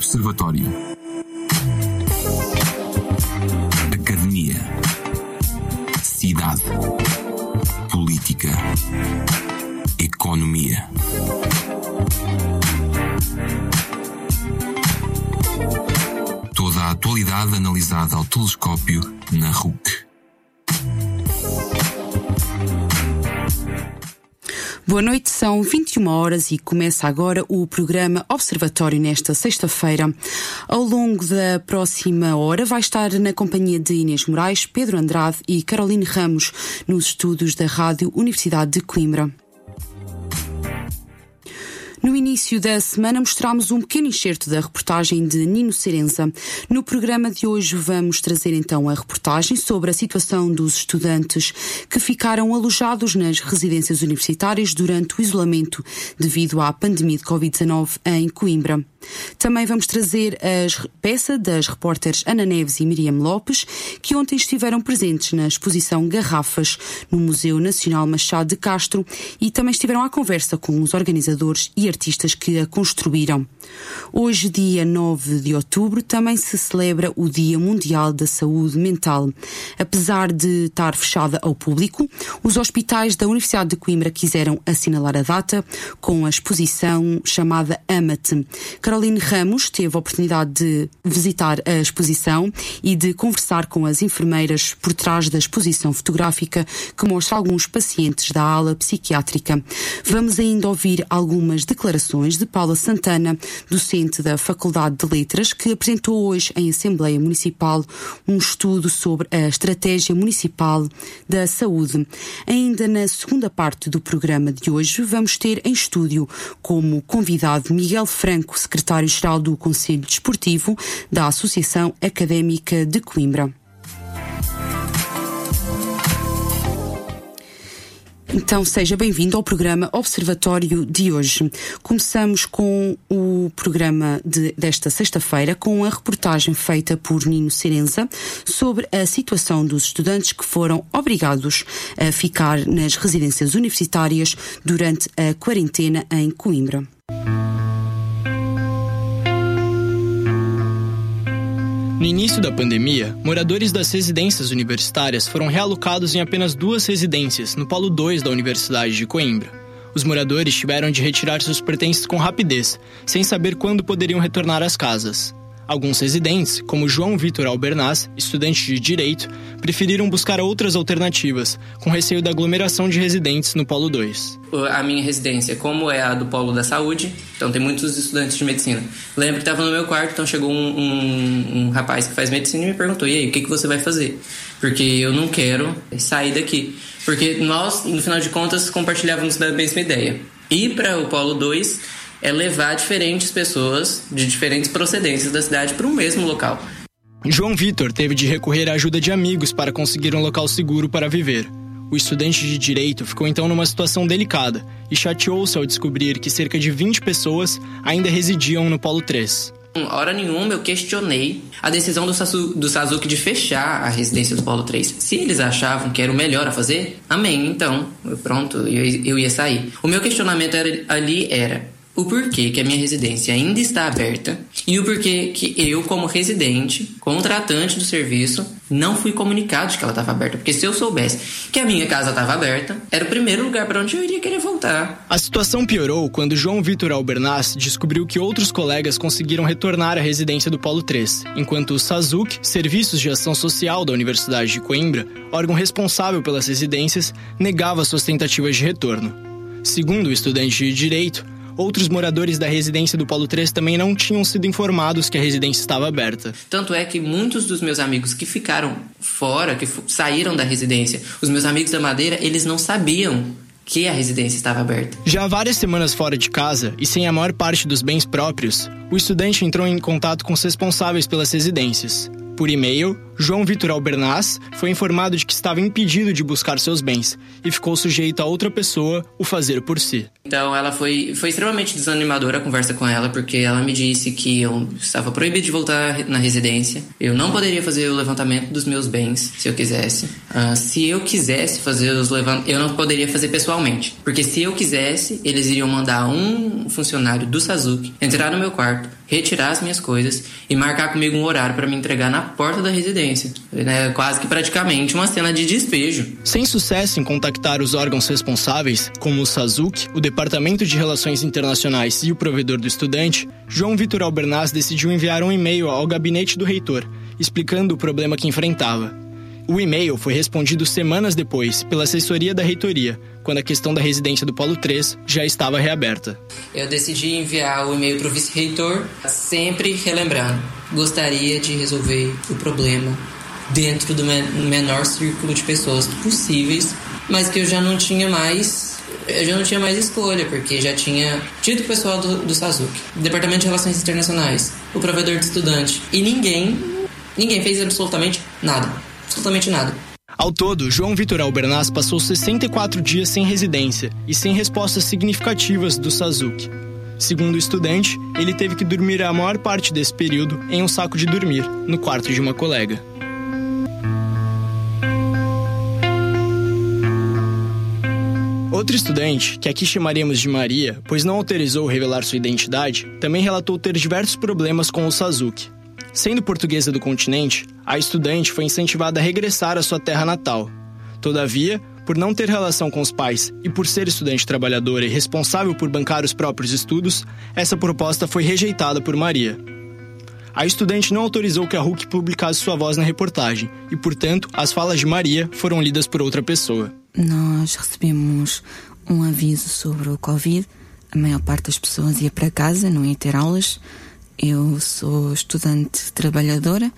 Observatório. Academia. Cidade. Política. Economia. Toda a atualidade analisada ao telescópio na RUC. Boa noite, são 21 horas e começa agora o programa Observatório nesta sexta-feira. Ao longo da próxima hora vai estar na companhia de Inês Moraes, Pedro Andrade e Caroline Ramos nos estúdios da Rádio Universidade de Coimbra. No início da semana mostramos um pequeno excerto da reportagem de Nino Serenza. No programa de hoje vamos trazer então a reportagem sobre a situação dos estudantes que ficaram alojados nas residências universitárias durante o isolamento devido à pandemia de Covid-19 em Coimbra. Também vamos trazer a peça das repórteres Ana Neves e Miriam Lopes, que ontem estiveram presentes na exposição Garrafas no Museu Nacional Machado de Castro e também estiveram à conversa com os organizadores e artistas que a construíram. Hoje, dia 9 de outubro, também se celebra o Dia Mundial da Saúde Mental. Apesar de estar fechada ao público, os hospitais da Universidade de Coimbra quiseram assinalar a data com a exposição chamada Ama-te. Caroline Ramos teve a oportunidade de visitar a exposição e de conversar com as enfermeiras por trás da exposição fotográfica que mostra alguns pacientes da ala psiquiátrica. Vamos ainda ouvir algumas declarações de Paula Santana, docente da Faculdade de Letras, que apresentou hoje em Assembleia Municipal um estudo sobre a estratégia municipal da saúde. Ainda na segunda parte do programa de hoje, vamos ter em estúdio como convidado Miguel Franco, secretário secretário-geral do Conselho Desportivo da Associação Académica de Coimbra. Então, seja bem-vindo ao programa Observatório de hoje. Começamos com o programa de, desta sexta-feira com a reportagem feita por Nino Serenza sobre a situação dos estudantes que foram obrigados a ficar nas residências universitárias durante a quarentena em Coimbra. No início da pandemia, moradores das residências universitárias foram realocados em apenas duas residências, no Polo 2 da Universidade de Coimbra. Os moradores tiveram de retirar seus pertences com rapidez, sem saber quando poderiam retornar às casas. Alguns residentes, como João Vitor Albernaz, estudante de Direito, preferiram buscar outras alternativas, com receio da aglomeração de residentes no Polo 2. A minha residência, como é a do Polo da Saúde, então tem muitos estudantes de medicina. Lembro que estava no meu quarto, então chegou um, um, um, rapaz que faz medicina e me perguntou: e aí, o que, que você vai fazer? Porque eu não quero sair daqui. Porque nós, no final de contas, compartilhávamos da mesma ideia. Ir para o Polo 2 é levar diferentes pessoas de diferentes procedências da cidade para o mesmo local. João Vitor teve de recorrer à ajuda de amigos para conseguir um local seguro para viver. O estudante de direito ficou então numa situação delicada e chateou-se ao descobrir que cerca de 20 pessoas ainda residiam no Polo 3. Hora nenhuma eu questionei a decisão do, Sasu, do Sasuke de fechar a residência do Polo 3. Se eles achavam que era o melhor a fazer, amém, então, pronto, eu, eu ia sair. O meu questionamento era, ali era: o porquê que a minha residência ainda está aberta e o porquê que eu, como residente, contratante do serviço, não fui comunicado de que ela estava aberta. Porque se eu soubesse que a minha casa estava aberta, era o primeiro lugar para onde eu iria querer voltar. A situação piorou quando João Vitor Albernaz descobriu que outros colegas conseguiram retornar à residência do Polo 3, enquanto o SASUC, Serviços de Ação Social da Universidade de Coimbra, órgão responsável pelas residências, negava suas tentativas de retorno. Segundo o estudante de Direito, outros moradores da residência do Polo 3 também não tinham sido informados que a residência estava aberta. Tanto é que muitos dos meus amigos que ficaram fora, que saíram da residência, os meus amigos da Madeira, eles não sabiam que a residência estava aberta. Já há várias semanas fora de casa e sem a maior parte dos bens próprios, o estudante entrou em contato com os responsáveis pelas residências. Por e-mail, João Vitor Albernaz foi informado de que estava impedido de buscar seus bens e ficou sujeito a outra pessoa o fazer por si. Então ela foi, foi extremamente desanimadora a conversa com ela, porque ela me disse que eu estava proibido de voltar na residência, eu não poderia fazer o levantamento dos meus bens se eu quisesse. Uh, se eu quisesse fazer os levantamentos, eu não poderia fazer pessoalmente, porque se eu quisesse, eles iriam mandar um funcionário do Sazuki entrar no meu quarto, retirar as minhas coisas e marcar comigo um horário para me entregar na porta da residência. É quase que praticamente uma cena de despejo. Sem sucesso em contactar os órgãos responsáveis, como o Sazuki, o Departamento de Relações Internacionais e o provedor do estudante, João Vitor Albernaz decidiu enviar um e-mail ao gabinete do reitor, explicando o problema que enfrentava. O e-mail foi respondido semanas depois pela assessoria da reitoria, quando a questão da residência do Polo 3 já estava reaberta. Eu decidi enviar o e-mail para o vice-reitor, sempre relembrando: gostaria de resolver o problema dentro do menor círculo de pessoas possíveis, mas que eu já não tinha mais eu já não tinha mais escolha, porque já tinha tido o pessoal do, do Departamento de Relações Internacionais, o provedor de estudante, e ninguém, ninguém fez absolutamente nada. Absolutamente nada. Ao todo, João Vitor Albernaz passou 64 dias sem residência e sem respostas significativas do Sazuki. Segundo o estudante, ele teve que dormir a maior parte desse período em um saco de dormir, no quarto de uma colega. Outro estudante, que aqui chamaremos de Maria, pois não autorizou revelar sua identidade, também relatou ter diversos problemas com o Sazuki. Sendo portuguesa do continente, a estudante foi incentivada a regressar à sua terra natal. Todavia, por não ter relação com os pais e por ser estudante trabalhadora e responsável por bancar os próprios estudos, essa proposta foi rejeitada por Maria. A estudante não autorizou que a Hulk publicasse sua voz na reportagem e, portanto, as falas de Maria foram lidas por outra pessoa. Nós recebemos um aviso sobre o Covid. A maior parte das pessoas ia para casa, não ia ter aulas. Eu sou estudante trabalhadora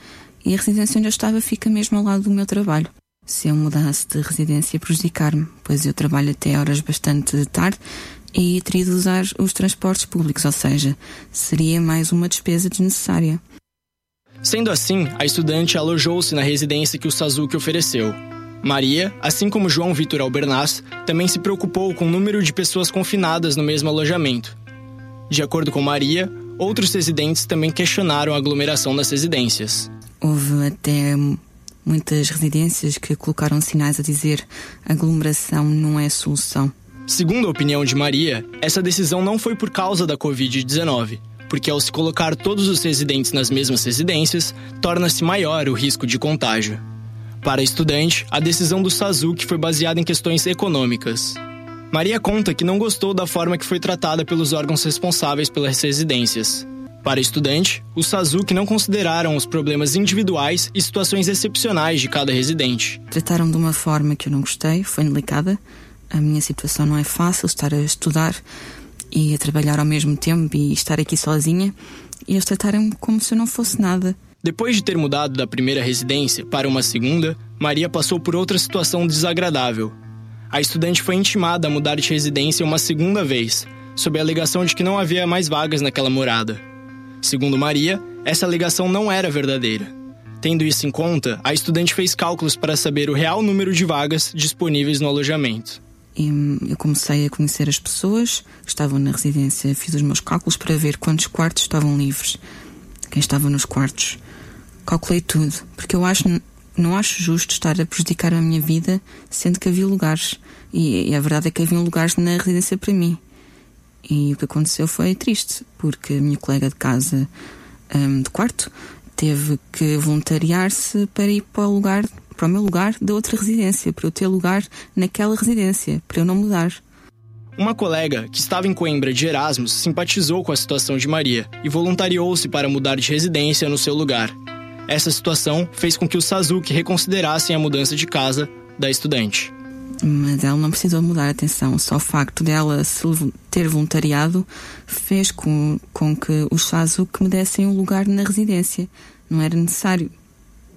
e a residência onde eu estava fica mesmo ao lado do meu trabalho. Se eu mudasse de residência, prejudicar-me, pois eu trabalho até horas bastante tarde e teria de usar os transportes públicos, ou seja, seria mais uma despesa desnecessária. Sendo assim, a estudante alojou-se na residência que o Sazuki ofereceu. Maria, assim como João Vitor Albernaz, também se preocupou com o número de pessoas confinadas no mesmo alojamento. De acordo com Maria, outros residentes também questionaram a aglomeração das residências. Houve até muitas residências que colocaram sinais a dizer aglomeração não é solução. Segundo a opinião de Maria, essa decisão não foi por causa da Covid-19, porque ao se colocar todos os residentes nas mesmas residências, torna-se maior o risco de contágio. Para estudante, a decisão do Sazuki foi baseada em questões econômicas. Maria conta que não gostou da forma que foi tratada pelos órgãos responsáveis pelas residências. Para estudante, os Sazuki não consideraram os problemas individuais e situações excepcionais de cada residente. Trataram de uma forma que eu não gostei, foi delicada. A minha situação não é fácil, estar a estudar e a trabalhar ao mesmo tempo e estar aqui sozinha. E eles trataram-me como se eu não fosse nada. Depois de ter mudado da primeira residência para uma segunda, Maria passou por outra situação desagradável. A estudante foi intimada a mudar de residência uma segunda vez, sob a alegação de que não havia mais vagas naquela morada. Segundo Maria, essa alegação não era verdadeira. Tendo isso em conta, a estudante fez cálculos para saber o real número de vagas disponíveis no alojamento. E eu comecei a conhecer as pessoas que estavam na residência, fiz os meus cálculos para ver quantos quartos estavam livres, quem estava nos quartos calculei tudo, porque eu acho não acho justo estar a prejudicar a minha vida sendo que havia lugares. E, e a verdade é que havia lugares na residência para mim. E o que aconteceu foi triste, porque a minha colega de casa um, de quarto teve que voluntariar-se para ir para o lugar, para o meu lugar da outra residência, para eu ter lugar naquela residência, para eu não mudar. Uma colega que estava em Coimbra de Erasmus simpatizou com a situação de Maria e voluntariou-se para mudar de residência no seu lugar. Essa situação fez com que os Sazuki reconsiderassem a mudança de casa da estudante. Mas ela não precisou mudar, atenção. Só o facto dela se ter voluntariado fez com, com que os Sazuki me dessem um lugar na residência. Não era necessário,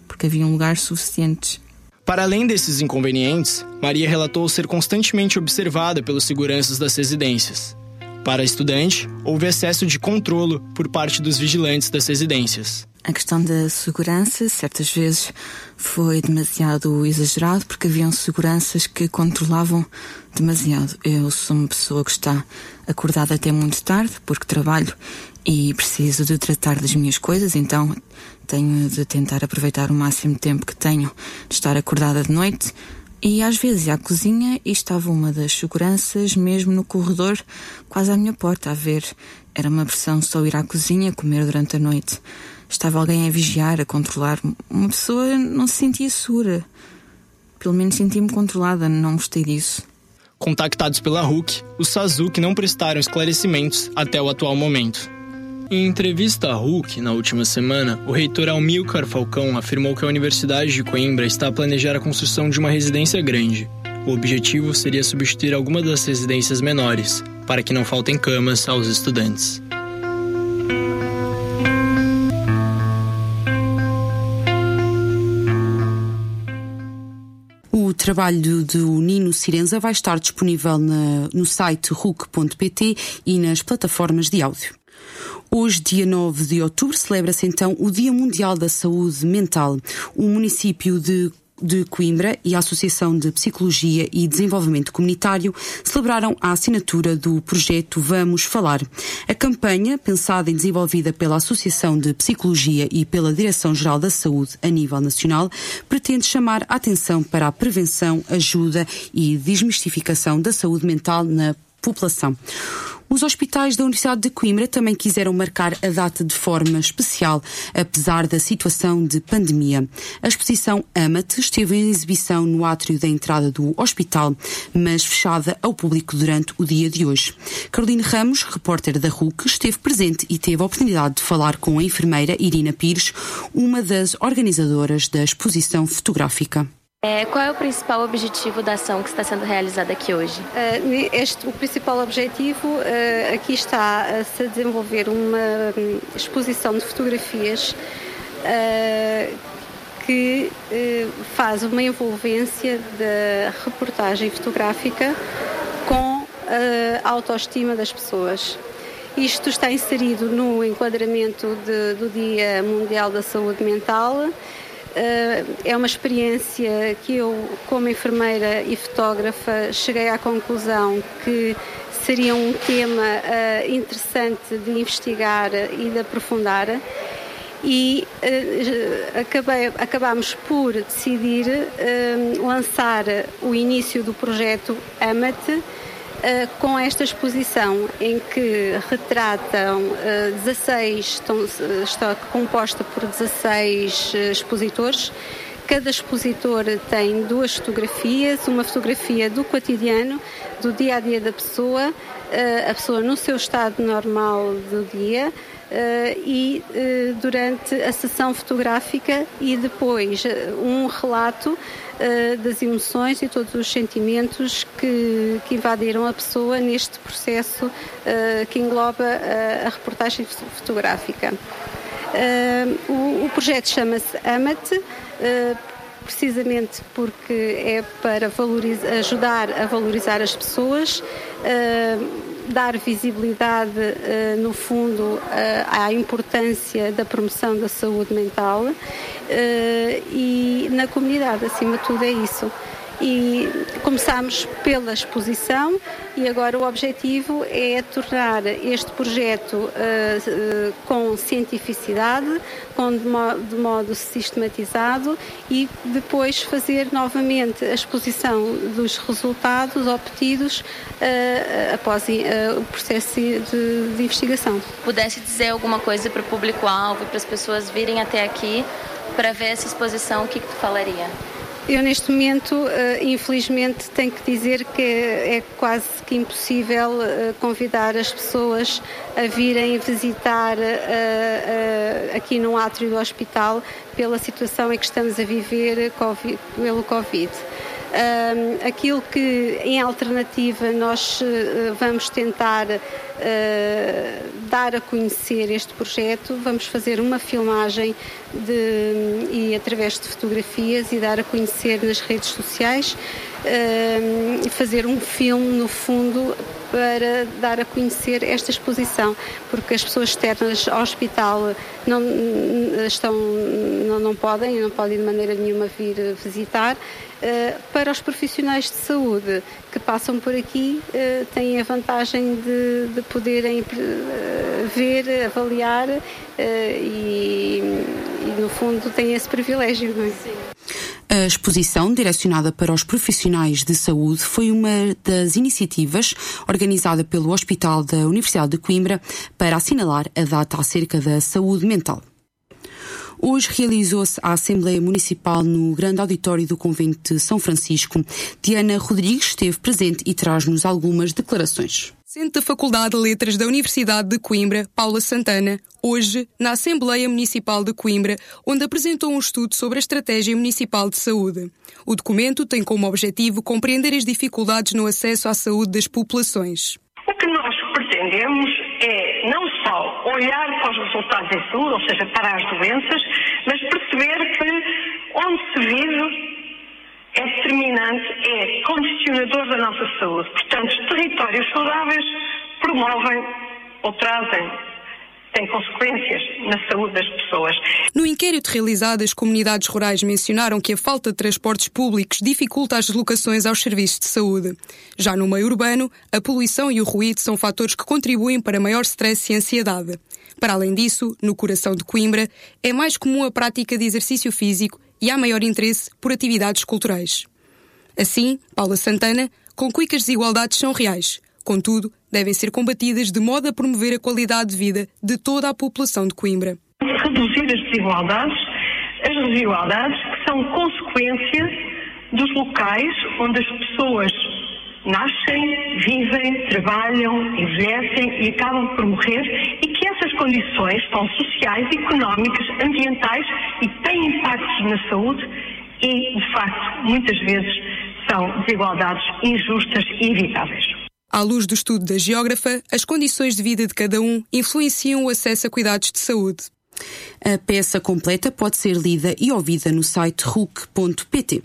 porque havia um lugar suficientes. Para além desses inconvenientes, Maria relatou ser constantemente observada pelos seguranças das residências. Para estudante, houve excesso de controlo por parte dos vigilantes das residências. A questão da segurança, certas vezes, foi demasiado exagerado porque haviam seguranças que controlavam demasiado. Eu sou uma pessoa que está acordada até muito tarde porque trabalho e preciso de tratar das minhas coisas, então tenho de tentar aproveitar o máximo tempo que tenho de estar acordada de noite. E às vezes ia à cozinha e estava uma das seguranças mesmo no corredor, quase à minha porta, a ver. Era uma pressão só ir à cozinha comer durante a noite estava alguém a vigiar, a controlar. Uma pessoa não se sentia segura. Pelo menos senti-me controlada, não gostei disso. Contactados pela RUC, os Sazuki não prestaram esclarecimentos até o atual momento. Em entrevista à RUC, na última semana, o reitor Almilcar Falcão afirmou que a Universidade de Coimbra está a planejar a construção de uma residência grande. O objetivo seria substituir alguma das residências menores, para que não faltem camas aos estudantes. trabalho do Nino Sirenza vai estar disponível na, no site RUC.pt e nas plataformas de áudio. Hoje, dia 9 de outubro, celebra-se então o Dia Mundial da Saúde Mental. O município de de Coimbra e a Associação de Psicologia e Desenvolvimento Comunitário celebraram a assinatura do projeto Vamos Falar. A campanha, pensada e desenvolvida pela Associação de Psicologia e pela Direção-Geral da Saúde a nível nacional, pretende chamar a atenção para a prevenção, ajuda e desmistificação da saúde mental na população. Os hospitais da Universidade de Coimbra também quiseram marcar a data de forma especial, apesar da situação de pandemia. A exposição Amate esteve em exibição no átrio da entrada do hospital, mas fechada ao público durante o dia de hoje. Caroline Ramos, repórter da RUC, esteve presente e teve a oportunidade de falar com a enfermeira Irina Pires, uma das organizadoras da exposição fotográfica. É, qual é o principal objetivo da ação que está sendo realizada aqui hoje? Uh, este, o principal objetivo uh, aqui está a se desenvolver uma um, exposição de fotografias uh, que faz uma envolvência da reportagem fotográfica com a autoestima das pessoas. Isto está inserido no enquadramento de, do Dia Mundial da Saúde Mental é uma experiência que eu, como enfermeira e fotógrafa, cheguei à conclusão que seria um tema uh, interessante de investigar e de aprofundar. E uh, acabei, acabámos por decidir uh, lançar o início do projeto Amate com esta exposição em que retratam uh, 16, estão, está composta por 16 uh, expositores. Cada expositor tem duas fotografias, uma fotografia do cotidiano, do dia a dia da pessoa, a pessoa no seu estado normal do dia, e durante a sessão fotográfica e depois um relato das emoções e todos os sentimentos que, que invadiram a pessoa neste processo que engloba a reportagem fotográfica. O, o, projeto chama-se AMAT precisamente porque é para ajudar a valorizar as pessoas, dar visibilidade, uh, no fundo, uh, à importância da promoção da saúde mental uh, e na comunidade, acima de tudo, é isso. E começamos pela exposição e agora o objetivo é tornar este projeto uh, uh, com cientificidade, com de, mo de, modo sistematizado e depois fazer novamente a exposição dos resultados obtidos uh, após o processo de, de investigação. Pudesse dizer alguma coisa para o público-alvo para as pessoas virem até aqui para ver essa exposição, o que, que tu falaria? Eu, neste momento, eh, infelizmente, tenho que dizer que é quase que impossível eh, convidar as pessoas a virem visitar eh, aqui no átrio do hospital pela situação em que estamos a viver pelo Covid. Um, aquilo que, em alternativa, nós uh, vamos tentar uh, dar a conhecer este projeto, vamos fazer uma filmagem de, e através de fotografias e dar a conhecer nas redes sociais, uh, fazer um filme, no fundo, para dar a conhecer esta exposição, porque as pessoas externas ao hospital não, estão, não, não podem, não podem de maneira nenhuma vir visitar. Uh, para os profissionais de saúde que passam por aqui, uh, têm a vantagem de, de poderem ver, avaliar e, e, no fundo, têm esse privilégio. É? Sim. A exposição, direcionada para os profissionais de saúde, foi uma das iniciativas organizada pelo Hospital da Universidade de Coimbra para assinalar a data acerca da saúde mental. Hoje realizou-se a Assembleia Municipal no Grande Auditório do Convento de São Francisco. Diana Rodrigues esteve presente e traz-nos algumas declarações. Centro da Faculdade de Letras da Universidade de Coimbra, Paula Santana, hoje na Assembleia Municipal de Coimbra, onde apresentou um estudo sobre a Estratégia Municipal de Saúde. O documento tem como objetivo compreender as dificuldades no acesso à saúde das populações. O que nós pretendemos é olhar para os resultados em saúde, ou seja, para as doenças, mas perceber que onde se vive é determinante, é condicionador da nossa saúde. Portanto, territórios saudáveis promovem ou trazem têm consequências na saúde das pessoas. No inquérito realizado, as comunidades rurais mencionaram que a falta de transportes públicos dificulta as deslocações aos serviços de saúde. Já no meio urbano, a poluição e o ruído são fatores que contribuem para maior stress e ansiedade. Para além disso, no coração de Coimbra, é mais comum a prática de exercício físico e há maior interesse por atividades culturais. Assim, Paula Santana conclui que as desigualdades são reais, contudo, devem ser combatidas de modo a promover a qualidade de vida de toda a população de Coimbra. Reduzir as desigualdades, as desigualdades que são consequência dos locais onde as pessoas nascem, vivem, trabalham, envelhecem e acabam por morrer e que essas condições são sociais, económicas, ambientais e têm impactos na saúde e, de facto, muitas vezes são desigualdades injustas e evitáveis. À luz do estudo da geógrafa, as condições de vida de cada um influenciam o acesso a cuidados de saúde. A peça completa pode ser lida e ouvida no site RUC.pt.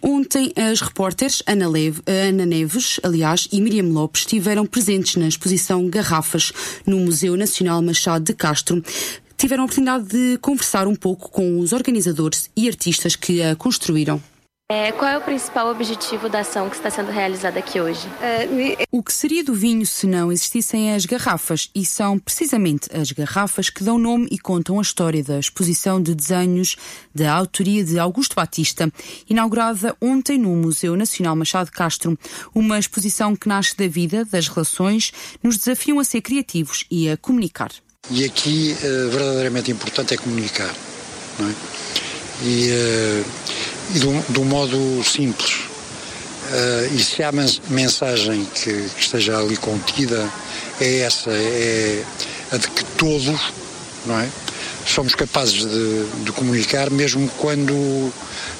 Ontem, as repórteres Ana, Leve, Ana Neves, aliás, e Miriam Lopes estiveram presentes na exposição Garrafas no Museu Nacional Machado de Castro. Tiveram a oportunidade de conversar um pouco com os organizadores e artistas que a construíram. É, qual é o principal objetivo da ação que está sendo realizada aqui hoje? O que seria do vinho se não existissem as garrafas? E são precisamente as garrafas que dão nome e contam a história da exposição de desenhos da autoria de Augusto Batista, inaugurada ontem no Museu Nacional Machado Castro. Uma exposição que nasce da vida, das relações, nos desafiam a ser criativos e a comunicar. E aqui, uh, verdadeiramente importante é comunicar, não é? E. E de um, modo simples. Uh, e se há mensagem que, que, esteja ali contida, é essa, é a de que todos, não é? Somos capazes de, de comunicar, mesmo quando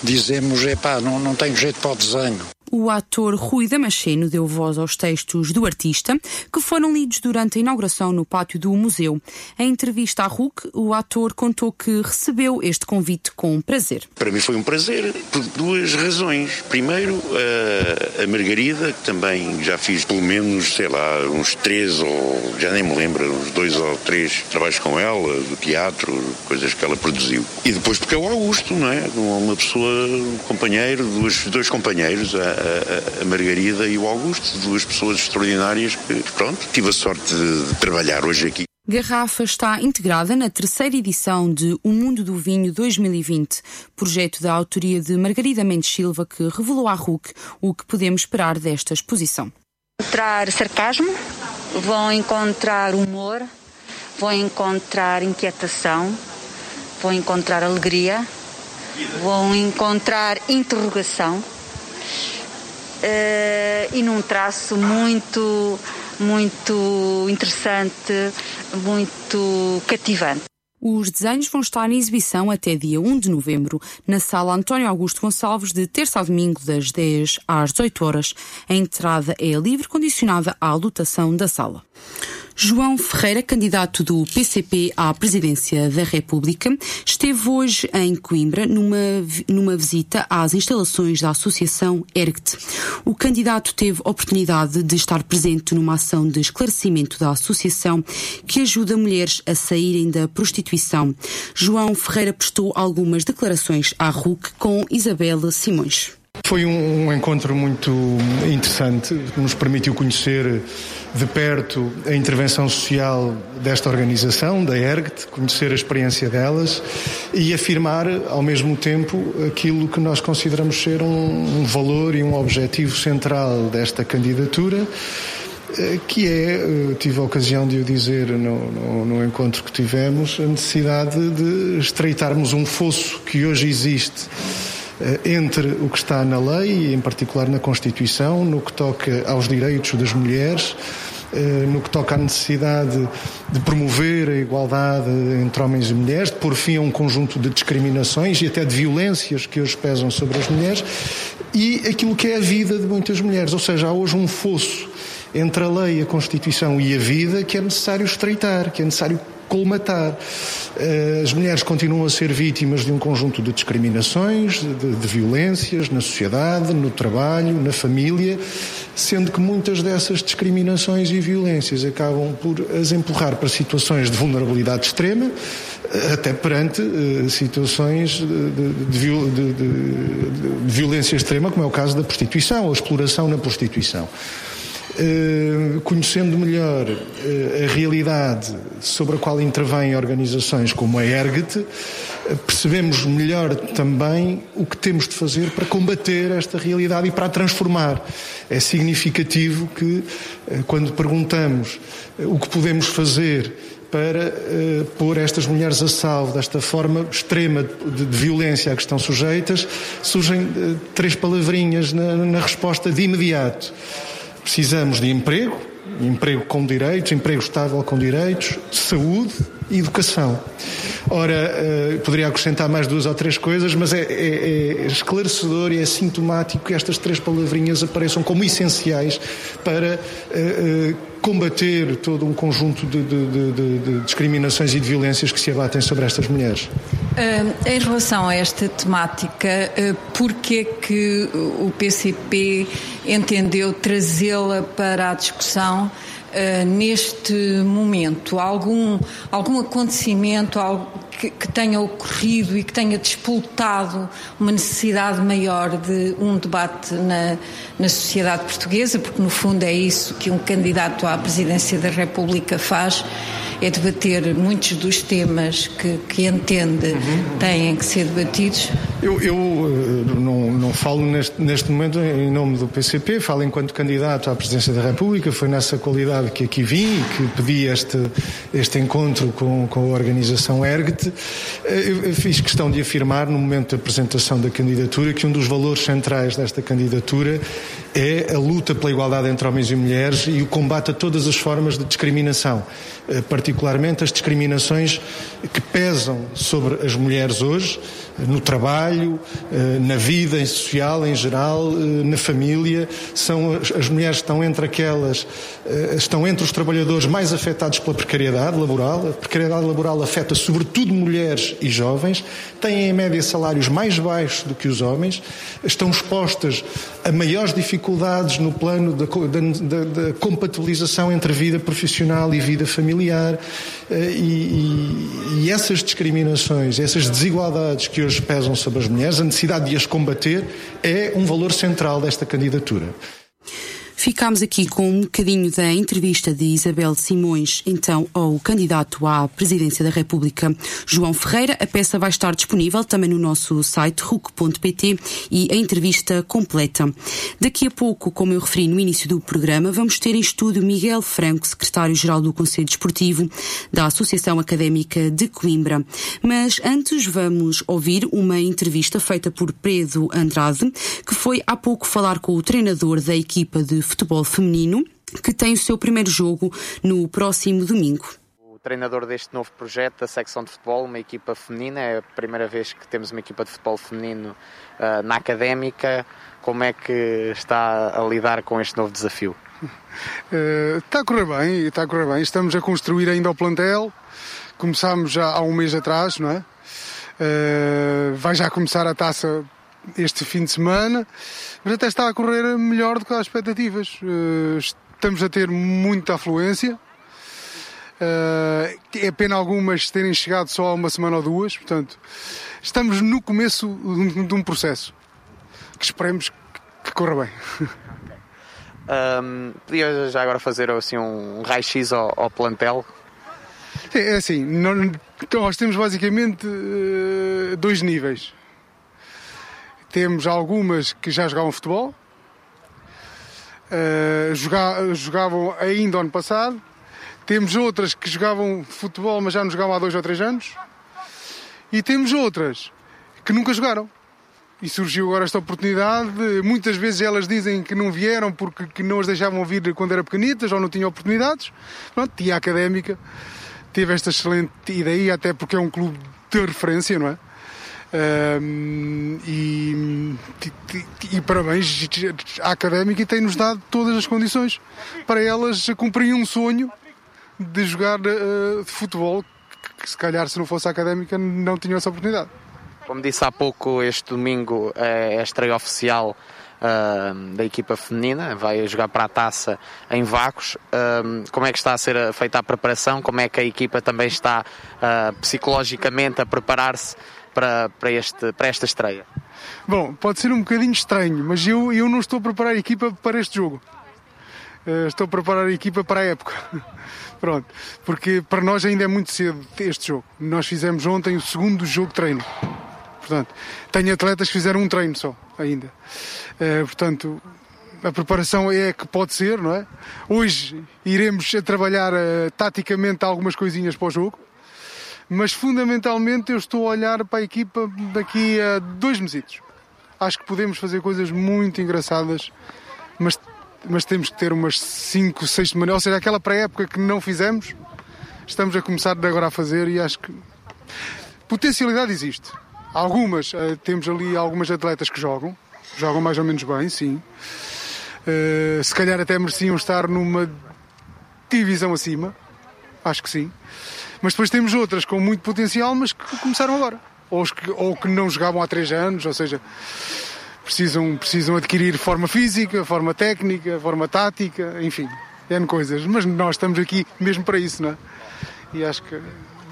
dizemos, epá, não, não tenho jeito para o desenho o ator Rui Damasceno deu voz aos textos do artista, que foram lidos durante a inauguração no pátio do museu. Em entrevista à RUC, o ator contou que recebeu este convite com prazer. Para mim foi um prazer, por duas razões. Primeiro, a, Margarida, que também já fiz pelo menos, sei lá, uns três ou já nem me lembro, uns dois ou três trabalhos com ela, do teatro, coisas que ela produziu. E depois porque é o Augusto, não é? Uma pessoa, um companheiro, dois, dois companheiros, a, Margarida e o Augusto, duas pessoas extraordinárias que, pronto, tive a sorte de, trabalhar hoje aqui. Garrafa está integrada na terceira edição de O Mundo do Vinho 2020, projeto da autoria de Margarida Mendes Silva, que revelou à RUC o que podemos esperar desta exposição. Encontrar sarcasmo, vão encontrar humor, vão encontrar inquietação, vão encontrar alegria, vão encontrar interrogação e num traço muito, muito interessante, muito cativante. Os desenhos vão estar em exibição até dia 1 de novembro, na sala António Augusto Gonçalves, de terça a domingo, das 10 às 18 horas. A entrada é livre, condicionada à lotação da sala. João Ferreira, candidato do PCP à presidência da República, esteve hoje em Coimbra numa, numa visita às instalações da Associação ERGT. O candidato teve oportunidade de estar presente numa ação de esclarecimento da associação que ajuda mulheres a saírem da prostituição. João Ferreira prestou algumas declarações à RUC com Isabela Simões. Foi um, encontro muito interessante, que nos permitiu conhecer de perto a intervenção social desta organização, da ERGT, conhecer a experiência delas e afirmar ao mesmo tempo aquilo que nós consideramos ser um, um valor e um objetivo central desta candidatura eh, que é, eh, tive a ocasião de o dizer no, no, no, encontro que tivemos, a necessidade de estreitarmos um fosso que hoje existe entre o que está na lei, em particular na Constituição, no que toca aos direitos das mulheres, eh, no que toca à necessidade de promover a igualdade entre homens e mulheres, de pôr fim a um conjunto de discriminações e até de violências que hoje pesam sobre as mulheres, e aquilo que é a vida de muitas mulheres. Ou seja, há hoje um fosso entre a lei, a Constituição e a vida que é necessário estreitar, que é necessário colmatar. Eh, as mulheres continuam a ser vítimas de um conjunto de discriminações, de, de, violências na sociedade, no trabalho, na família, sendo que muitas dessas discriminações e violências acabam por as empurrar para situações de vulnerabilidade extrema, eh, até perante uh, situações de, de, de violência extrema, como é o caso da prostituição, ou exploração na prostituição. Eh, conhecendo melhor uh, a realidade sobre a qual intervêm organizações como a ERGT, uh, percebemos melhor também o que temos de fazer para combater esta realidade e para a transformar. É significativo que, quando perguntamos o que podemos fazer para pôr estas mulheres a salvo desta forma extrema de, de violência a que estão sujeitas, surgem três palavrinhas na, na resposta de imediato. Precisamos de emprego, emprego com direitos, emprego estável com direitos, saúde e educação. Ora, uh, poderia acrescentar mais duas ou três coisas, mas é, é, é, esclarecedor e é sintomático que estas três palavrinhas apareçam como essenciais para uh, uh, combater todo um conjunto de, de, de, de, discriminações e de violências que se abatem sobre estas mulheres. em relação a esta temática, uh, porquê que o PCP entendeu trazê-la para a discussão uh, neste momento? Algum, algum acontecimento algo que, que, tenha ocorrido e que tenha despoltado uma necessidade maior de um debate na, na sociedade portuguesa? Porque, no fundo, é isso que um candidato à presidência da República faz é debater muitos dos temas que, que entende uhum. têm que ser debatidos? Eu, eu eh, não, não falo neste, neste momento em nome do PCP, falo enquanto candidato à presidência da República, foi nessa qualidade que aqui vim e que pedi este, este encontro com, com a organização ERGT. Eh, eu, eu fiz questão de afirmar, no momento da apresentação da candidatura, que um dos valores centrais desta candidatura é a luta pela igualdade entre homens e mulheres e o combate a todas as formas de discriminação, eh, particularmente as discriminações que pesam sobre as mulheres hoje, no trabalho, eh, na vida social em geral, eh, na família. São as mulheres estão entre aquelas, eh, estão entre os trabalhadores mais afetados pela precariedade laboral. A precariedade laboral afeta sobretudo mulheres e jovens. Têm em média salários mais baixos do que os homens. Estão expostas a maiores dificuldades no plano da, da, da compatibilização entre vida profissional e vida familiar. E, e, e essas discriminações, essas desigualdades que hoje pesam sobre as mulheres, a necessidade de as combater é um valor central desta candidatura. Ficámos aqui com um bocadinho da entrevista de Isabel Simões, então, ao candidato à presidência da República, João Ferreira. A peça vai estar disponível também no nosso site ruc.pt e a entrevista completa. Daqui a pouco, como eu referi no início do programa, vamos ter em estúdio Miguel Franco, secretário-geral do Conselho Desportivo da Associação Académica de Coimbra. Mas antes vamos ouvir uma entrevista feita por Pedro Andrade, que foi há pouco falar com o treinador da equipa de futebol feminino, que tem o seu primeiro jogo no próximo domingo O treinador deste novo projeto da secção de futebol, uma equipa feminina. É a primeira vez que temos uma equipa de futebol feminino uh, na académica. Como é que está a lidar com este novo desafio? Uh, está a correr bem, está a correr bem. Estamos a construir ainda o plantel. Começámos já há um mês atrás, não é? Uh, vai já começar a taça este fim de semana, mas até está a correr melhor do que as expectativas. Uh, estamos a ter muita afluência. é pena algumas terem chegado só há uma semana ou duas, portanto, estamos no começo de um processo que esperemos que corra bem. Um, podia já agora fazer assim um raio-x ao, ao, plantel? É assim, nós temos basicamente uh, dois níveis. Temos algumas que já jogavam futebol, uh, joga, jogavam ainda ano passado. Temos outras que jogavam futebol, mas já não jogavam há dois ou três anos. E temos outras que nunca jogaram e surgiu agora esta oportunidade. Muitas vezes elas dizem que não vieram porque que não as deixavam vir quando eram pequenitas ou não tinham oportunidades. Pronto, e a académica teve esta excelente ideia, até porque é um clube de referência, não é? E, e, e, parabéns à académica e tem-nos dado todas as condições para elas cumprirem um sonho de jogar uh, de futebol que, se calhar se não fosse a académica não tinham essa oportunidade. Como disse há pouco, este domingo é a estreia oficial uh, da equipa feminina, vai jogar para a taça em Vagos. Uh, como é que está a ser feita a preparação? Como é que a equipa também está uh, psicologicamente a preparar-se para, para, este, para esta estreia? Bom, pode ser um bocadinho estranho, mas eu, eu não estou a preparar a equipa para este jogo. estou a preparar a equipa para a época. Pronto, porque para nós ainda é muito cedo este jogo. Nós fizemos ontem o segundo jogo de treino. Portanto, tenho atletas que fizeram um treino só ainda. Uh, portanto, a preparação é que pode ser, não é? Hoje iremos trabalhar uh, taticamente algumas coisinhas para o jogo, mas fundamentalmente eu estou a olhar para a equipa daqui a dois meses. Acho que podemos fazer coisas muito engraçadas, mas, mas temos que ter umas 5, 6 semanas, ou seja, aquela pré-época que não fizemos, estamos a começar de agora a fazer e acho que potencialidade existe. Algumas, uh, temos ali algumas atletas que jogam, jogam mais ou menos bem, sim. Uh, se calhar até mereciam estar numa divisão acima, acho que sim. Mas depois temos outras com muito potencial, mas que começaram agora. Ou que, ou que não jogavam há três anos, ou seja, precisam, precisam adquirir forma física, forma técnica, forma tática, enfim, N coisas. Mas nós estamos aqui mesmo para isso, não é? E acho que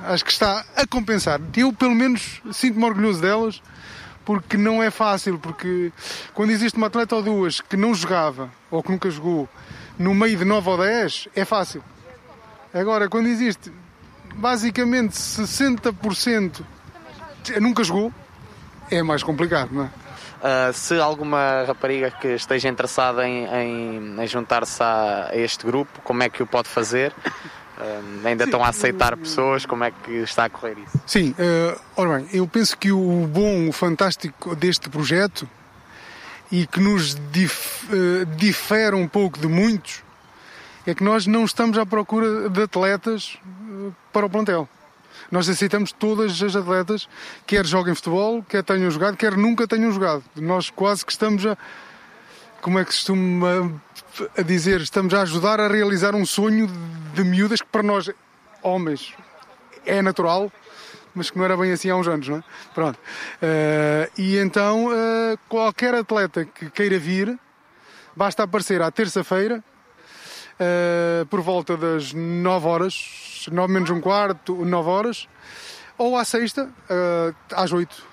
acho que está a compensar. Eu, pelo menos, sinto-me orgulhoso delas, porque não é fácil, porque quando existe uma atleta ou duas que não jogava, ou que nunca jogou, no meio de 9 ou 10, é fácil. Agora, quando existe basicamente 60% nunca jogou, é mais complicado, não é? Uh, se alguma rapariga que esteja interessada em, em, em juntar-se a, a, este grupo, como é que o pode fazer? Uh, ainda Sim. estão a aceitar pessoas? Como é que está a correr isso? Sim, uh, ora bem, eu penso que o bom, o fantástico deste projeto e que nos dif, uh, difere um pouco de muitos é que nós não estamos à procura de atletas para o plantel. Nós aceitamos todas as atletas, quer joguem futebol, quer tenham jogado, quer nunca tenham jogado. Nós quase que estamos a. Como é que costuma a dizer, estamos a ajudar a realizar um sonho de miúdas que para nós, homens, é natural, mas que não era bem assim há uns anos, não é? Pronto. Uh, e então, uh, qualquer atleta que queira vir, basta aparecer à terça-feira, uh, por volta das 9 horas, 9 menos um quarto, 9 horas, ou à sexta, às 8.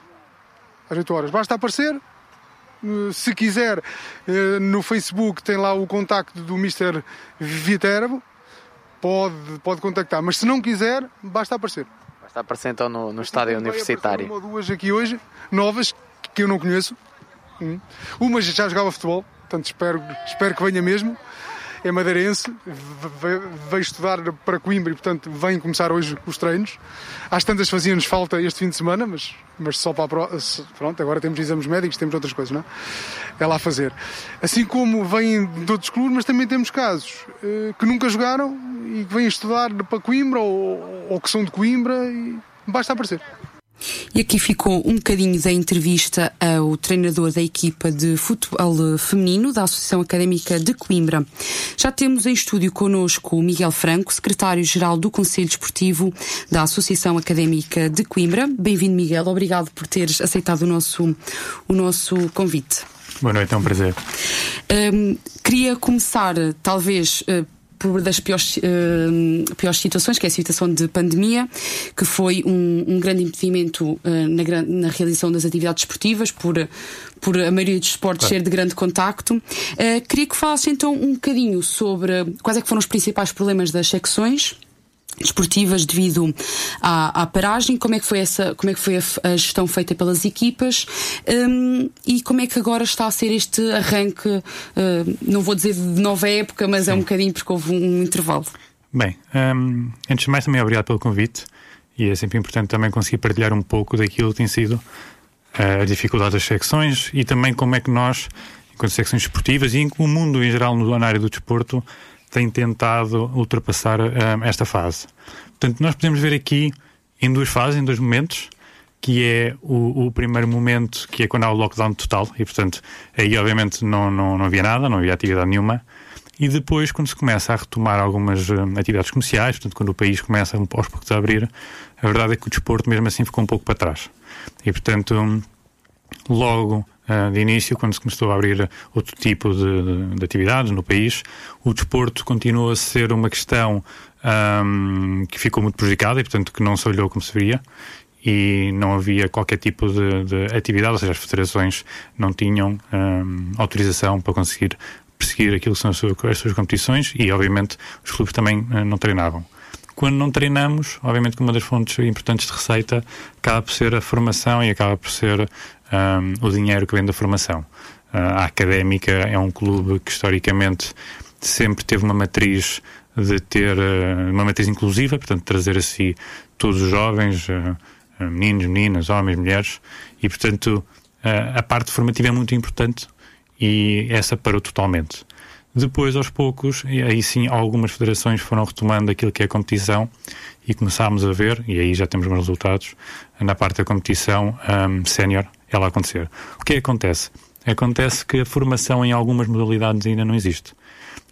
Às 8 horas. Basta aparecer, se quiser, eh, no Facebook tem lá o contacto do Mr. Viterbo, pode, pode contactar. Mas se não quiser, basta aparecer. Basta aparecer então no, no estádio universitário. Uma ou duas aqui hoje, novas, que eu não conheço. Hum. Uma já jogava futebol, portanto espero, espero que venha mesmo é madeirense, veio estudar para Coimbra e, portanto, vem começar hoje os treinos. Às tantas fazia-nos falta este fim de semana, mas, mas só para a pro... Pronto, agora temos exames médicos, temos outras coisas, não é? É lá fazer. Assim como vêm de outros clubes, mas também temos casos uh, que nunca jogaram e que vêm estudar para Coimbra ou, ou que são de Coimbra e basta aparecer. E aqui ficou um bocadinho da entrevista ao treinador da equipa de futebol feminino da Associação Académica de Coimbra. Já temos em estúdio connosco o Miguel Franco, secretário-geral do Conselho Desportivo da Associação Académica de Coimbra. Bem-vindo, Miguel. Obrigado por teres aceitado o nosso, o nosso convite. Boa noite, é um prazer. Um, queria começar, talvez, uh, por das piores, uh, piores situações, que é a situação de pandemia, que foi um, um grande impedimento uh, na, na, realização das atividades esportivas, por, por a maioria dos esportes claro. ser de grande contacto. Uh, queria que falasse então um bocadinho sobre quais é que foram os principais problemas das secções desportivas devido à, à, paragem, como é que foi essa, como é que foi a, a gestão feita pelas equipas um, e como é que agora está a ser este arranque, uh, não vou dizer de nova época, mas Sim. é um bocadinho porque houve um, um intervalo. Bem, um, antes de mais também obrigado pelo convite e é sempre importante também conseguir partilhar um pouco daquilo que tem sido uh, a dificuldade das secções e também como é que nós, enquanto secções esportivas e o mundo em geral na área do desporto, tem tentado ultrapassar um, esta fase. Portanto, nós podemos ver aqui em duas fases, em dois momentos, que é o, o, primeiro momento, que é quando há o lockdown total, e portanto, aí obviamente não, não, não havia nada, não havia atividade nenhuma, e depois, quando se começa a retomar algumas um, atividades comerciais, portanto, quando o país começa aos poucos a abrir, a verdade é que o desporto mesmo assim ficou um pouco para trás. E portanto, um, logo uh, de início, quando se começou a abrir outro tipo de, de, de atividades no país, o desporto continuou a ser uma questão um, que ficou muito prejudicada e, portanto, que não se olhou como se via e não havia qualquer tipo de, de atividade, ou seja, as federações não tinham um, autorização para conseguir perseguir aquilo que são as suas, as suas competições e, obviamente, os clubes também uh, não treinavam. Quando não treinamos, obviamente que uma das fontes importantes de receita acaba por ser a formação e acaba por ser um, o dinheiro que vem da formação. Uh, a Académica é um clube que historicamente sempre teve uma matriz de ter uh, uma matriz inclusiva, portanto trazer a si todos os jovens, uh, meninos, meninas, homens, mulheres, e portanto a parte formativa é muito importante e essa parou totalmente. Depois, aos poucos, aí sim, algumas federações foram retomando aquilo que é a competição e começámos a ver, e aí já temos bons resultados, na parte da competição um, sénior, ela acontecer. O que é que acontece? Acontece que a formação em algumas modalidades ainda não existe.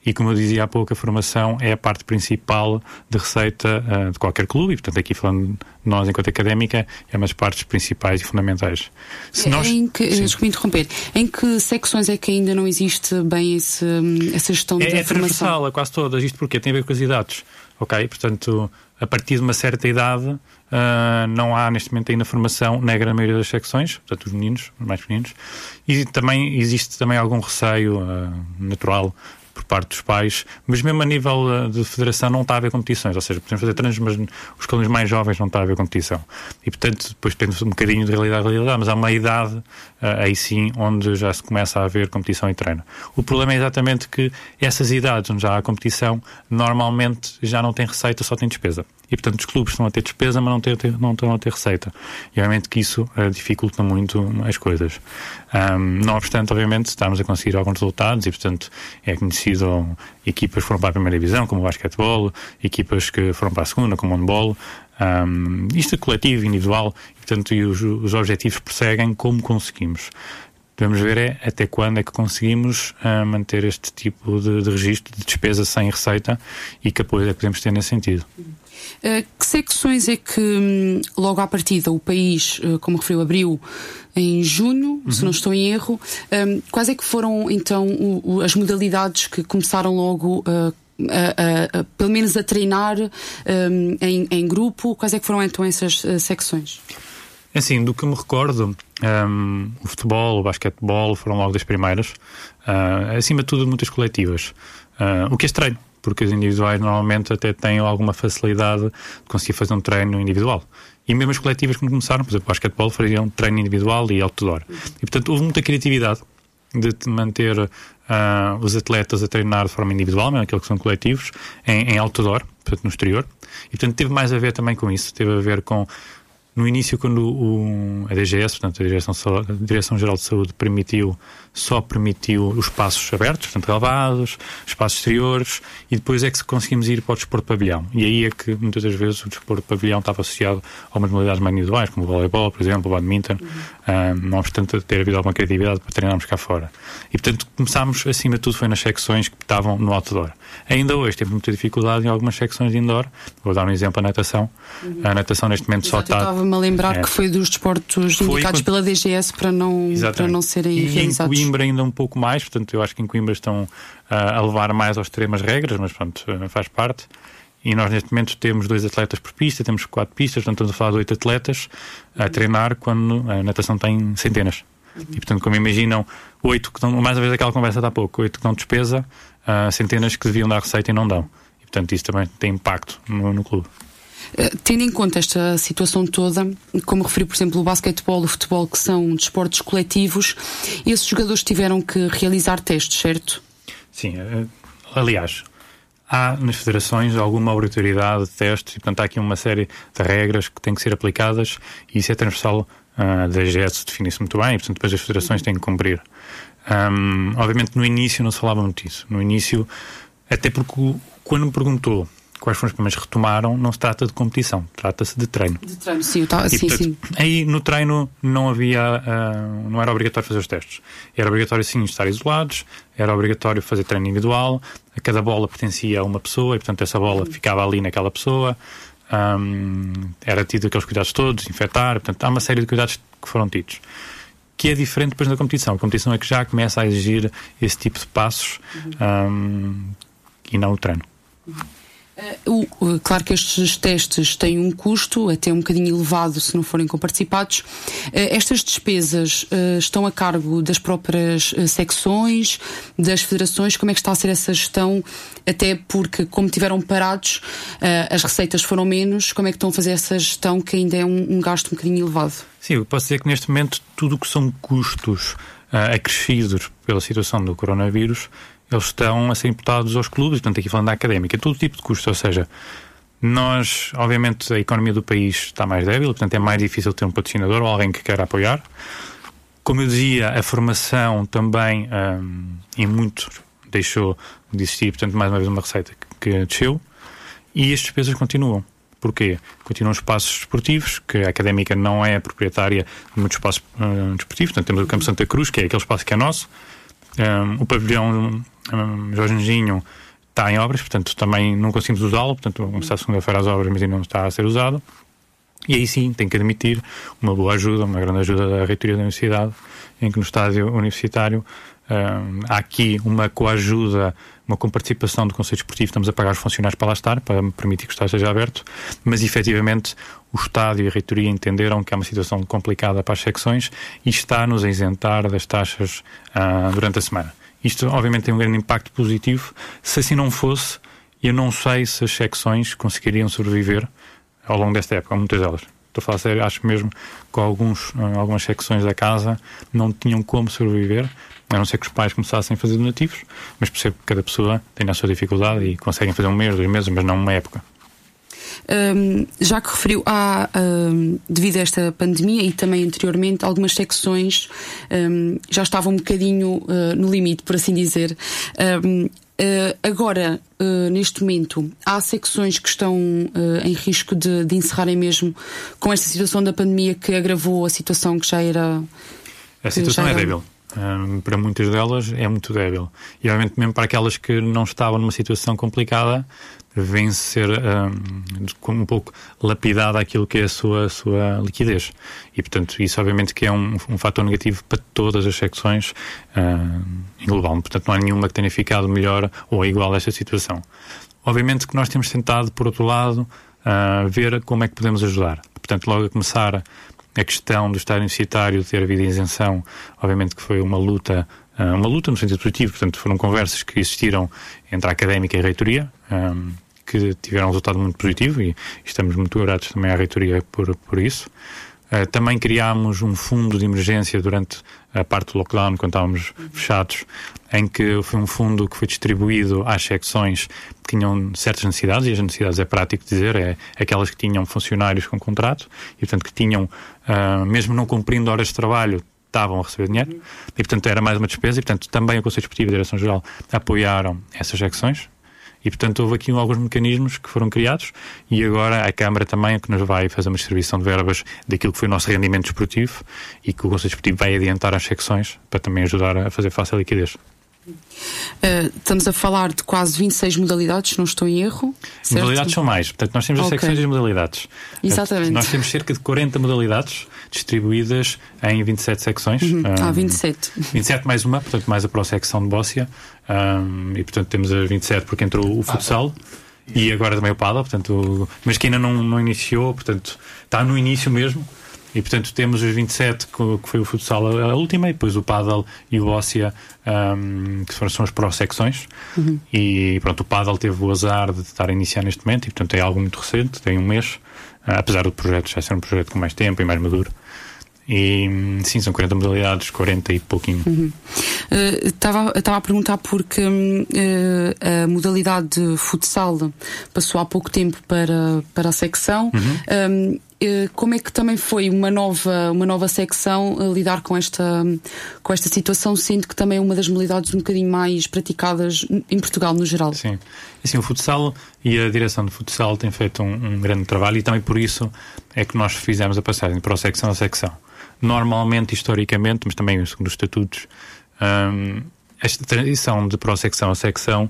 E como eu dizia há pouco, a formação é a parte principal de receita uh, de qualquer clube, e portanto, aqui falando nós enquanto académica, é uma das partes principais e fundamentais. Se nós... Em que, desculpe interromper, em que secções é que ainda não existe bem esse, essa gestão é, da é formação? É transversal a quase todas, isto porque tem a ver com as idades, ok? Portanto, a partir de uma certa idade, Uh, não há neste momento ainda formação na grande maioria das secções, portanto os meninos, os mais pequeninos, e também existe também algum receio uh, natural por parte dos pais, mas mesmo a nível uh, de federação não está a haver competições, ou seja, podemos fazer treinos, mas os calouros mais jovens não está a haver competição. E portanto, depois depende um bocadinho de realidade realidade, mas há uma idade aí sim onde já se começa a haver competição e treino. O problema é exatamente que essas idades onde já há competição normalmente já não têm receita, só têm despesa e, portanto, os clubes estão a ter despesa, mas não, ter, não estão a ter receita. E, obviamente, que isso uh, dificulta muito as coisas. Um, não obstante, obviamente, estamos a conseguir alguns resultados e, portanto, é conhecido equipas que foram para a primeira divisão, como o basquetebol, equipas que foram para a segunda, como o handball. Um, isto é coletivo, individual, e, portanto, e os, os objetivos perseguem como conseguimos. Devemos ver é até quando é que conseguimos uh, manter este tipo de, de registro de despesa sem receita e que apoio é que podemos ter nesse sentido. Uh, que secções é que, hum, logo à partida, o país, uh, como referiu, abriu em junho, uhum. se não estou em erro? Um, quais é que foram, então, as modalidades que começaram logo uh, a, a, a, pelo menos a treinar um, em, em, grupo? Quais é que foram, então, essas secções? É assim, do que me recordo, um, o futebol, o basquetebol foram logo das primeiras. acima de tudo, muitas coletivas. o que é estranho, porque as individuais normalmente até têm alguma facilidade de conseguir fazer um treino individual. E mesmo as coletivas que começaram, por exemplo, o basquetebol faziam treino individual e outdoor. E portanto houve muita criatividade de manter uh, os atletas a treinar de forma individual, mesmo aqueles que são coletivos, em, em outdoor, portanto no exterior. E portanto teve mais a ver também com isso, teve a ver com No início, quando o, a DGS, portanto, a Direção, a Direção Geral de Saúde, permitiu, só permitiu os espaços abertos, portanto, relevados, espaços exteriores, e depois é que conseguimos ir para o desporto pavilhão. E aí é que, muitas das vezes, o desporto pavilhão estava associado a umas modalidades mais individuais, como o voleibol, por exemplo, o badminton, uhum. não obstante ter havido alguma criatividade para treinarmos cá fora. E, portanto, começámos, acima de tudo, foi nas secções que estavam no outdoor. Ainda hoje temos muita dificuldade em algumas secções de indoor. Vou dar um exemplo, a natação. Uhum. A natação, neste momento, Exato, só está estava-me a lembrar é. que foi dos desportos foi indicados pela DGS para não, para não serem e Coimbra ainda um pouco mais, portanto eu acho que em Coimbra estão uh, a levar mais às extremas regras, mas pronto, uh, faz parte. E nós neste momento temos dois atletas por pista, temos quatro pistas, portanto estamos a falar de oito atletas a treinar quando a natação tem centenas. E portanto, como imaginam, oito que dão, mais uma vez aquela conversa de há pouco, oito que dão despesa, uh, centenas que deviam dar receita e não dão. E portanto isso também tem impacto no, no clube. Eh, tendo em conta esta situação toda, como referiu, por exemplo, o basquetebol, o futebol, que são desportos coletivos, esses jogadores tiveram que realizar testes, certo? Sim, eh, aliás, há nas federações alguma obrigatoriedade de testes e, portanto, há aqui uma série de regras que têm que ser aplicadas e isso é transversal uh, da GS, define-se muito bem e, portanto, depois as federações têm que cumprir. Um, obviamente, no início não se falava muito disso. No início, até porque quando me perguntou quais foram os primeiros que retomaram, não se trata de competição, trata-se de treino. De treino, sim, tá, sim, portanto, sim. Aí no treino não havia, uh, não era obrigatório fazer os testes. Era obrigatório sim estar isolados, era obrigatório fazer treino individual, cada bola pertencia a uma pessoa e portanto essa bola ficava ali naquela pessoa. Um, era tido aqueles cuidados todos, infectar, portanto há uma série de cuidados que foram tidos que é diferente depois da competição. A competição é que já começa a exigir esse tipo de passos uhum. um, e não o treino. Uhum. Uh, claro que estes testes têm um custo, até um bocadinho elevado se não forem comparticipados. Uh, estas despesas uh, estão a cargo das próprias secções, das federações. Como é que está a ser essa gestão? Até porque, como tiveram parados, as receitas foram menos. Como é que estão a fazer essa gestão que ainda é um, um gasto um bocadinho elevado? Sim, eu posso dizer que neste momento tudo o que são custos acrescidos pela situação do coronavírus eles estão a ser imputados aos clubes, portanto, aqui falando da académica, todo tipo de custo, ou seja, nós, obviamente, a economia do país está mais débil, portanto, é mais difícil ter um patrocinador ou alguém que queira apoiar. Como eu dizia, a formação também, um, em muitos, deixou de existir, portanto, mais uma vez, uma receita que, desceu. E as despesas continuam. Porquê? Continuam espaços desportivos, que a académica não é proprietária de muitos espaços uh, desportivos. Portanto, temos o Campo Santa Cruz, que é aquele espaço que é nosso. Um, o pavilhão um, Jorge Anjinho está em obras, portanto também não conseguimos usá-lo, portanto começar segunda-feira as obras, mas ainda não está a ser usado. E aí sim, tem que admitir uma boa ajuda, uma grande ajuda da reitoria da universidade, em que no estádio universitário um, há aqui uma coajuda, uma comparticipação do Conselho Esportivo, estamos a pagar os funcionários para lá estar, para permitir que o estádio seja aberto, mas efetivamente o Estado e a reitoria entenderam que é uma situação complicada para as secções e está-nos a isentar das taxas uh, durante a semana. Isto, obviamente, tem um grande impacto positivo. Se assim não fosse, eu não sei se as secções conseguiriam sobreviver ao longo desta época, muitas delas. Estou a falar sério, acho mesmo que alguns, eh, algumas secções da casa não tinham como sobreviver, a não ser que os pais começassem a fazer donativos, mas percebo que cada pessoa tem a sua dificuldade e conseguem fazer um mês, dois meses, mas não uma época. Um, já que referiu, há, um, devido a esta pandemia e também anteriormente, algumas secções um, já estavam um bocadinho uh, no limite, por assim dizer. Uh, agora, uh, neste momento, há secções que estão em risco de, de encerrarem mesmo com esta situação da pandemia que agravou a situação que já era. A situação é débil. Para muitas delas é muito débil. E obviamente mesmo para aquelas que não estavam numa situação complicada, vem ser um, um pouco lapidada aquilo que é a sua, a sua liquidez. E, portanto, isso obviamente que é um, um fator negativo para todas as secções em global. Portanto, não há nenhuma que tenha ficado melhor ou igual a esta situação. Obviamente que nós temos tentado, por outro lado, uh, ver como é que podemos ajudar. Portanto, logo a começar a questão do Estado universitário ter havido isenção, obviamente que foi uma luta ah, uma luta no sentido positivo, portanto foram conversas que existiram entre a académica e a reitoria, um, que tiveram um resultado muito positivo e estamos muito gratos também à reitoria por, por isso. Uh, também criámos um fundo de emergência durante a parte do lockdown, quando estávamos fechados, em que foi um fundo que foi distribuído às secções que tinham certas necessidades, e as necessidades é prático dizer, é aquelas que tinham funcionários com contrato, e portanto que tinham, uh, mesmo não cumprindo horas de trabalho, estavam a receber dinheiro, e portanto era mais uma despesa, e portanto também o Conselho Executivo e a Direção-Geral apoiaram essas secções, e, portanto, houve aqui alguns mecanismos que foram criados e agora a Câmara também é que nos vai fazer uma distribuição de verbas daquilo que foi o nosso rendimento desportivo e que o Conselho Desportivo vai adiantar às secções para também ajudar a fazer face à liquidez. Uh, estamos a falar de quase 26 modalidades, se não estou em erro. Certo? Modalidades são mais, portanto, nós temos as okay. secções e as modalidades. Exatamente. Nós temos cerca de 40 modalidades distribuídas em 27 secções. Uhum. Um, ah, 27. 27 mais uma, portanto, mais a pró-secção de Bócia. Um, e, portanto, temos as 27 porque entrou o futsal. E agora também o paddle, portanto, mas que ainda não, não iniciou, portanto, está no início mesmo. E portanto temos os 27, que foi o futsal a, última, e depois o paddle e o óssea, um, que são as pró-secções. Uhum. E pronto, o paddle teve o azar de estar a iniciar neste momento, e portanto é algo muito recente, tem um mês, uh, apesar do projeto já ser um projeto com mais tempo e mais maduro. E sim, são 40 modalidades, 40 e pouquinho. Estava uhum. uh, a perguntar porque uh, a modalidade de futsal passou há pouco tempo para, para a secção. Uhum. Um, eh, como é que também foi uma nova, uma nova secção a lidar com esta, com esta situação, sendo que também é uma das modalidades um bocadinho mais praticadas em Portugal no geral? Sim, assim, o futsal e a direção do futsal têm feito um, um grande trabalho e também por isso é que nós fizemos a passagem para a secção a secção. Normalmente, historicamente, mas também segundo os estatutos, hum, esta transição de pró-secção a secção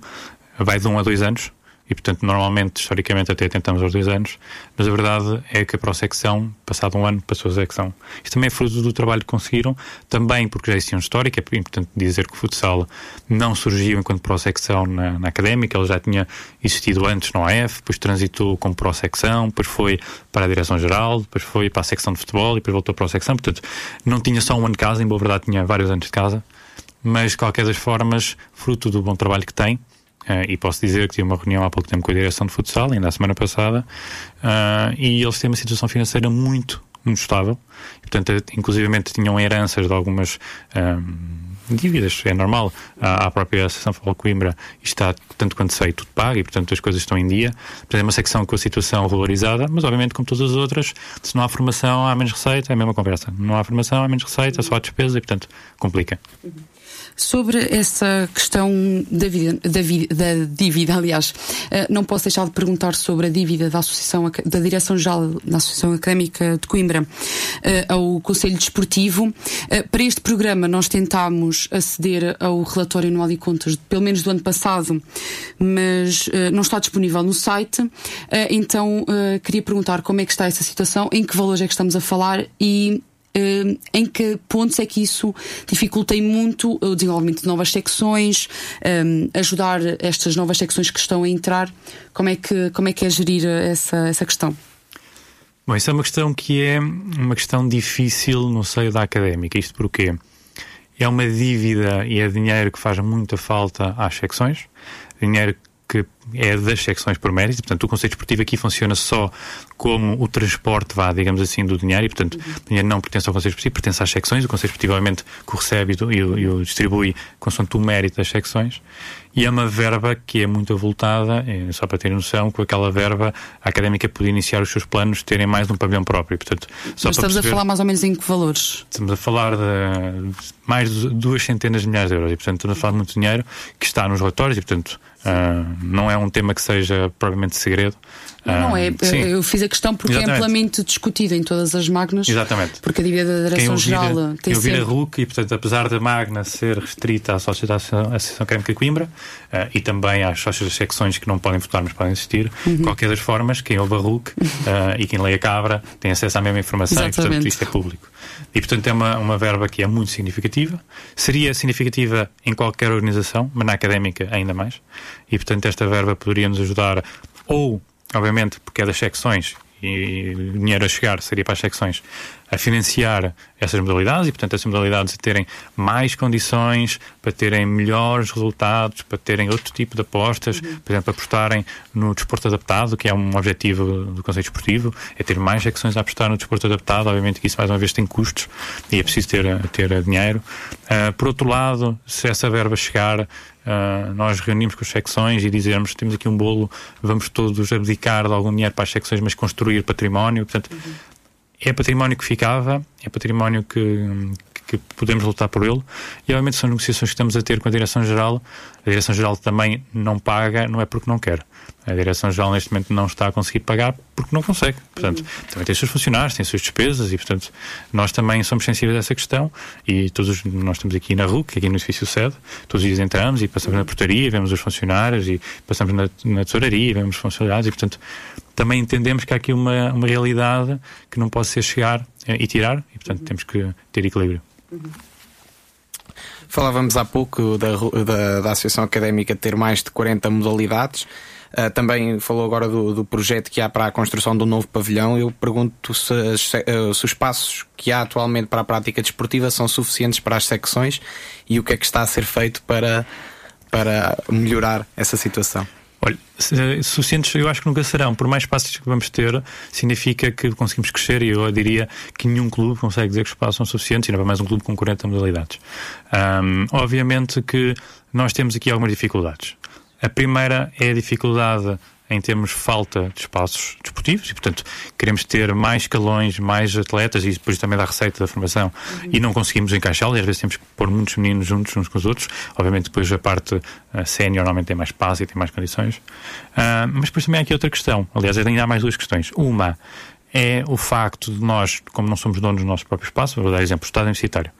vai de um a dois anos e, portanto, normalmente, historicamente, até tentamos aos dois anos, mas a verdade é que a pró-secção, passado um ano, passou a secção. Isto também é fruto do trabalho que conseguiram, também porque já existia um histórico, é importante dizer que o futsal não surgiu enquanto pró-secção na, na, académica, ele já tinha existido antes no AF, depois transitou como pró-secção, depois foi para a direção-geral, depois foi para a secção de futebol e depois voltou para a secção, portanto, não tinha só um ano de casa, em boa verdade tinha vários anos de casa, mas, de qualquer das formas, fruto do bom trabalho que tem, Uh, e posso dizer que tive uma reunião há pouco tempo com a direção de futsal, ainda a semana passada, uh, e eles têm uma situação financeira muito, muito estável. E, portanto, inclusivamente tinham heranças de algumas um, eh, dívidas, é normal. À, à própria Associação Futebol Coimbra está, tanto quanto sei, tudo pago e, portanto, as coisas estão em dia. Portanto, é uma secção com a situação valorizada, mas, obviamente, como todas as outras, se não há formação, há menos receita, é a mesma conversa. Não há formação, há menos receita, só há despesa e, portanto, complica. Sobre essa questão da, vida, da, da dívida, aliás, eh, não posso deixar de perguntar sobre a dívida da Associação da Direção-Geral da Associação Académica de Coimbra eh, ao Conselho Desportivo. Eh, para este programa nós tentámos aceder ao relatório anual de contas, pelo menos do ano passado, mas não está disponível no site. Então queria perguntar como é que está essa situação, em que valores é que estamos a falar e em que pontos é que isso dificulta muito o desenvolvimento de novas secções, um, ajudar estas novas secções que estão a entrar? Como é que, como é, que é gerir essa, essa questão? Bom, isso é uma questão que é uma questão difícil no seio da académica. Isto porque é uma dívida e é dinheiro que faz muita falta às secções, dinheiro que é das secções por mérito, portanto o conceito esportivo aqui funciona só como o transporte, vá, digamos assim, do dinheiro, e portanto uhum. o dinheiro não pertence ao conceito esportivo, pertence às secções, o conceito esportivo obviamente que o recebe e o, e o distribui consoante o mérito das secções, e é uma verba que é muito avultada, é, só para ter noção, com aquela verba a académica podia iniciar os seus planos terem mais um pavilhão próprio, portanto... Só Mas estamos perceber, a falar mais ou menos em que valores? Estamos a falar de mais de duas centenas de milhares de euros, e portanto estamos a falar de muito dinheiro que está nos relatórios, e portanto Uh, não é um tema que seja propriamente segredo. Não, não é. Ah, sim. Eu fiz a questão porque é Exatamente. é amplamente discutido em todas as magnas. Exatamente. Porque a dívida da Direção-Geral tem ouvir sempre... a RUC e, portanto, apesar da magna ser restrita à Sociedade Associação Académica de Coimbra uh, e também às sócios das secções que não podem votar, mas podem existir, uhum. qualquer das formas, quem ouve a RUC uh, e quem lê a Cabra tem acesso à mesma informação Exatamente. e, portanto, isto é público. E, portanto, é uma, uma verba que é muito significativa. Seria significativa em qualquer organização, mas na académica ainda mais. E, portanto, esta verba poderia nos ajudar ou obviamente porque é das secções e dinheiro a chegar seria para as secções, a financiar essas modalidades e, portanto, essas modalidades a terem mais condições para terem melhores resultados, para terem outro tipo de apostas, uhum. por exemplo, apostarem no desporto adaptado, que é um objetivo do Conselho Esportivo, é ter mais secções a apostar no desporto adaptado. Obviamente que isso, mais uma vez, tem custos e é preciso ter, ter dinheiro. Uh, por outro lado, se essa verba chegar, Uh, nós reunimos com as secções e dizermos temos aqui um bolo, vamos todos abdicar de algum dinheiro para as secções, mas construir património. Portanto, uhum é património que ficava, é património que, que podemos lutar por ele e obviamente são negociações que estamos a ter com a Direção-Geral. A Direção-Geral também não paga, não é porque não quer. A Direção-Geral neste momento não está a conseguir pagar porque não consegue. Portanto, uhum. também tem os seus funcionários, tem as suas despesas e, portanto, nós também somos sensíveis a essa questão e todos nós estamos aqui na RUC, aqui no edifício sede, todos os dias entramos e passamos na portaria, vemos os funcionários e passamos na, na tesouraria, vemos os funcionários e, portanto, também entendemos que há aqui uma, uma realidade que não pode ser chegar eh, e tirar e, portanto, uhum. temos que ter equilíbrio. Falávamos há pouco da, da, da, Associação Académica ter mais de 40 modalidades. Uh, também falou agora do, do, projeto que há para a construção do novo pavilhão. Eu pergunto se, se, se, os espaços que há atualmente para a prática desportiva são suficientes para as secções e o que é que está a ser feito para, para melhorar essa situação. Olha, suficientes eu acho que nunca serão. Por mais espaços que vamos ter, significa que conseguimos crescer e eu diria que nenhum clube consegue dizer que os espaços são suficientes, e não é mais um clube com 40 modalidades. Um, obviamente que nós temos aqui algumas dificuldades. A primeira é a dificuldade em termos falta de espaços desportivos e, portanto, queremos ter mais escalões, mais atletas e depois também da receita da formação uhum. e não conseguimos encaixá-los e às vezes temos que pôr muitos meninos juntos uns com os outros. Obviamente, depois a parte uh, sénior normalmente tem mais espaço e tem mais condições. Uh, mas depois também há aqui outra questão. Aliás, ainda há mais duas questões. Uma é o facto de nós, como não somos donos do nosso próprio espaço, vou dar exemplo, o Estado Universitário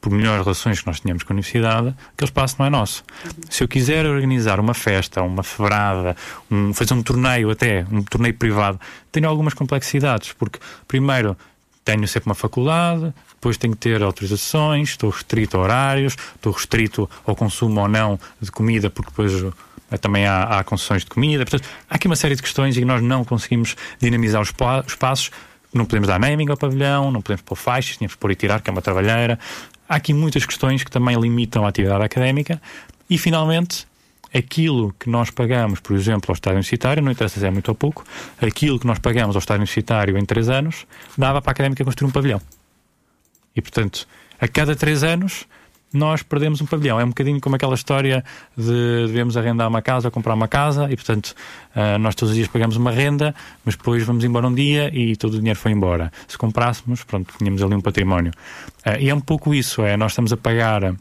por melhores relações que nós tínhamos com a universidade, aquele espaço não é nosso. Se eu quiser organizar uma festa, uma febrada, um, fazer um torneio até, um torneio privado, tenho algumas complexidades, porque primeiro tenho sempre uma faculdade, depois tenho que ter autorizações, estou restrito a horários, estou restrito ao consumo ou não de comida, porque depois eh, também há, há concessões de comida. Portanto, há aqui uma série de questões e nós não conseguimos dinamizar os, os passos. Não podemos dar naming ao pavilhão, não podemos pôr faixas, tínhamos que pôr e tirar, que é uma trabalheira. Há aqui muitas questões que também limitam a atividade académica e, finalmente, aquilo que nós pagamos, por exemplo, ao Estado Universitário, não interessa se é muito ou pouco, aquilo que nós pagamos ao Estado Universitário em três anos, dava para a académica construir um pavilhão. E, portanto, a cada três anos nós perdemos um pavilhão. É um bocadinho como aquela história de devemos arrendar uma casa ou comprar uma casa e, portanto, uh, nós todos os dias pagamos uma renda, mas depois vamos embora um dia e todo o dinheiro foi embora. Se comprássemos, pronto, tínhamos ali um património. Uh, e é um pouco isso, é, nós estamos a pagar, uh,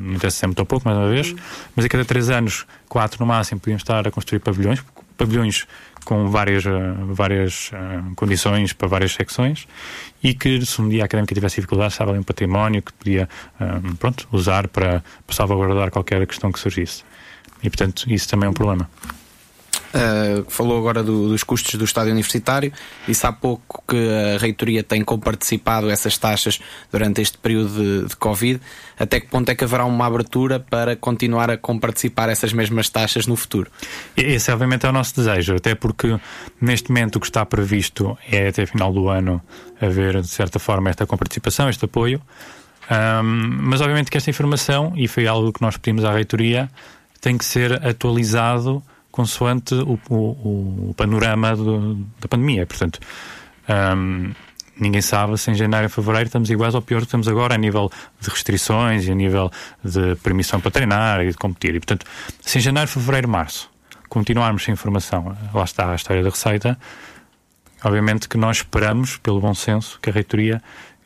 não interessa se é muito ou pouco, mais uma vez, mas a cada três anos, quatro no máximo, podíamos estar a construir pavilhões, pavilhões com várias, várias uh, condições para várias secções e que se um dia a académica tivesse dificuldades estava ali um património que podia um, pronto, usar para, para salvaguardar qualquer questão que surgisse. E portanto isso também é um problema. Uh, falou agora do, dos custos do estádio universitário. Disse há pouco que a reitoria tem comparticipado essas taxas durante este período de, de, Covid. Até que ponto é que haverá uma abertura para continuar a comparticipar essas mesmas taxas no futuro? Esse, obviamente, é o nosso desejo, até porque neste momento o que está previsto é até final do ano haver, de certa forma, esta comparticipação, este apoio. Um, mas, obviamente, que esta informação, e foi algo que nós pedimos à reitoria, tem que ser atualizado consoante o, o, o panorama do, da pandemia. Portanto, um, ninguém sabe se em janeiro e fevereiro estamos iguais ou pior que estamos agora a nível de restrições e a nível de permissão para treinar e de competir. E, portanto, se em janeiro, fevereiro, março continuarmos sem informação, lá está a história da receita, obviamente que nós esperamos, pelo bom senso, que a reitoria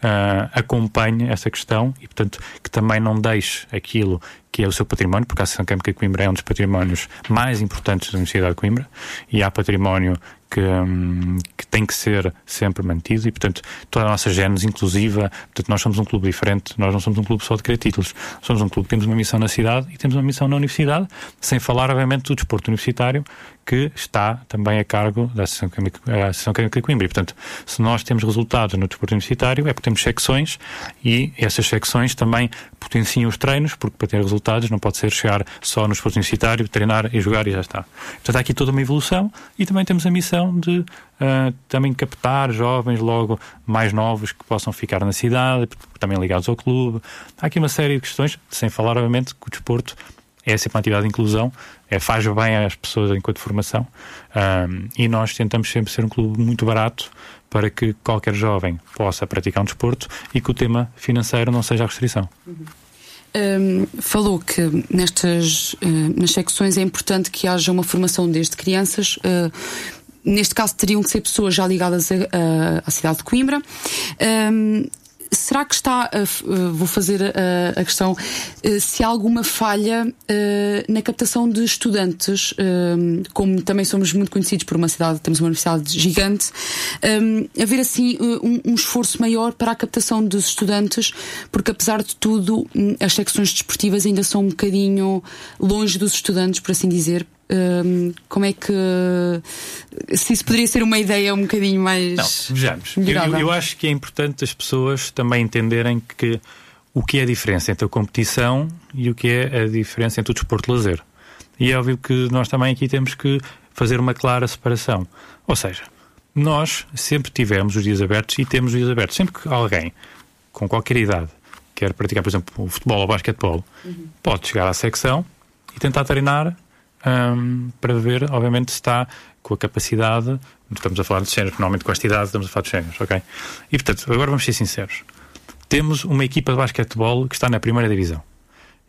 uh, acompanhe essa questão e, portanto, que também não deixe aquilo que é o seu património, porque a Associação Académica de Coimbra é um dos patrimónios mais importantes da Universidade de Coimbra e há património que, hum, que, tem que ser sempre mantido e, portanto, toda a nossa gênese inclusiva, portanto, nós somos um clube diferente, nós não somos um clube só de querer títulos, somos um clube que temos uma missão na cidade e temos uma missão na universidade, sem falar, obviamente, do desporto universitário, que está também a cargo da Associação Académica, de Coimbra. E, portanto, se nós temos resultados no desporto universitário, é porque temos secções e essas secções também potenciam os treinos, porque para ter resultados não pode ser chegar só no esporte universitário, treinar e jogar e já está. Portanto, há aqui toda uma evolução e também temos a missão de uh, também captar jovens logo mais novos que possam ficar na cidade, também ligados ao clube. Há aqui uma série de questões, sem falar, obviamente, que o desporto é sempre uma atividade de inclusão, é, faz bem às pessoas enquanto formação um, e nós tentamos sempre ser um clube muito barato para que qualquer jovem possa praticar um desporto e que o tema financeiro não seja a restrição. Uhum. Um, falou que nestas uh, nas secções é importante que haja uma formação desde crianças. Uh, neste caso teriam que ser pessoas já ligadas à cidade de Coimbra. Um, será que está, uh, vou fazer a, a questão, uh, se há alguma falha na captação de estudantes, como também somos muito conhecidos por uma cidade, temos uma universidade gigante, haver assim um, um, esforço maior para a captação dos estudantes, porque apesar de tudo, hum, as secções desportivas ainda são um bocadinho longe dos estudantes, por assim dizer, um, como é que. Se isso poderia ser uma ideia um bocadinho mais. Não, vejamos. Eu, eu, acho que é importante as pessoas também entenderem que o que é a diferença entre a competição e o que é a diferença entre o desporto de lazer. E é óbvio que nós também aqui temos que fazer uma clara separação. Ou seja, nós sempre tivemos os dias abertos e temos os dias abertos. Sempre que alguém com qualquer idade quer praticar, por exemplo, o futebol ou o basquetebol, uhum. pode chegar à secção e tentar treinar um, para ver, obviamente, se está com a capacidade. Estamos a falar de géneros, normalmente com esta idade estamos a falar de géneros, ok? E portanto, agora vamos ser sinceros. Temos uma equipa de basquetebol que está na primeira divisão.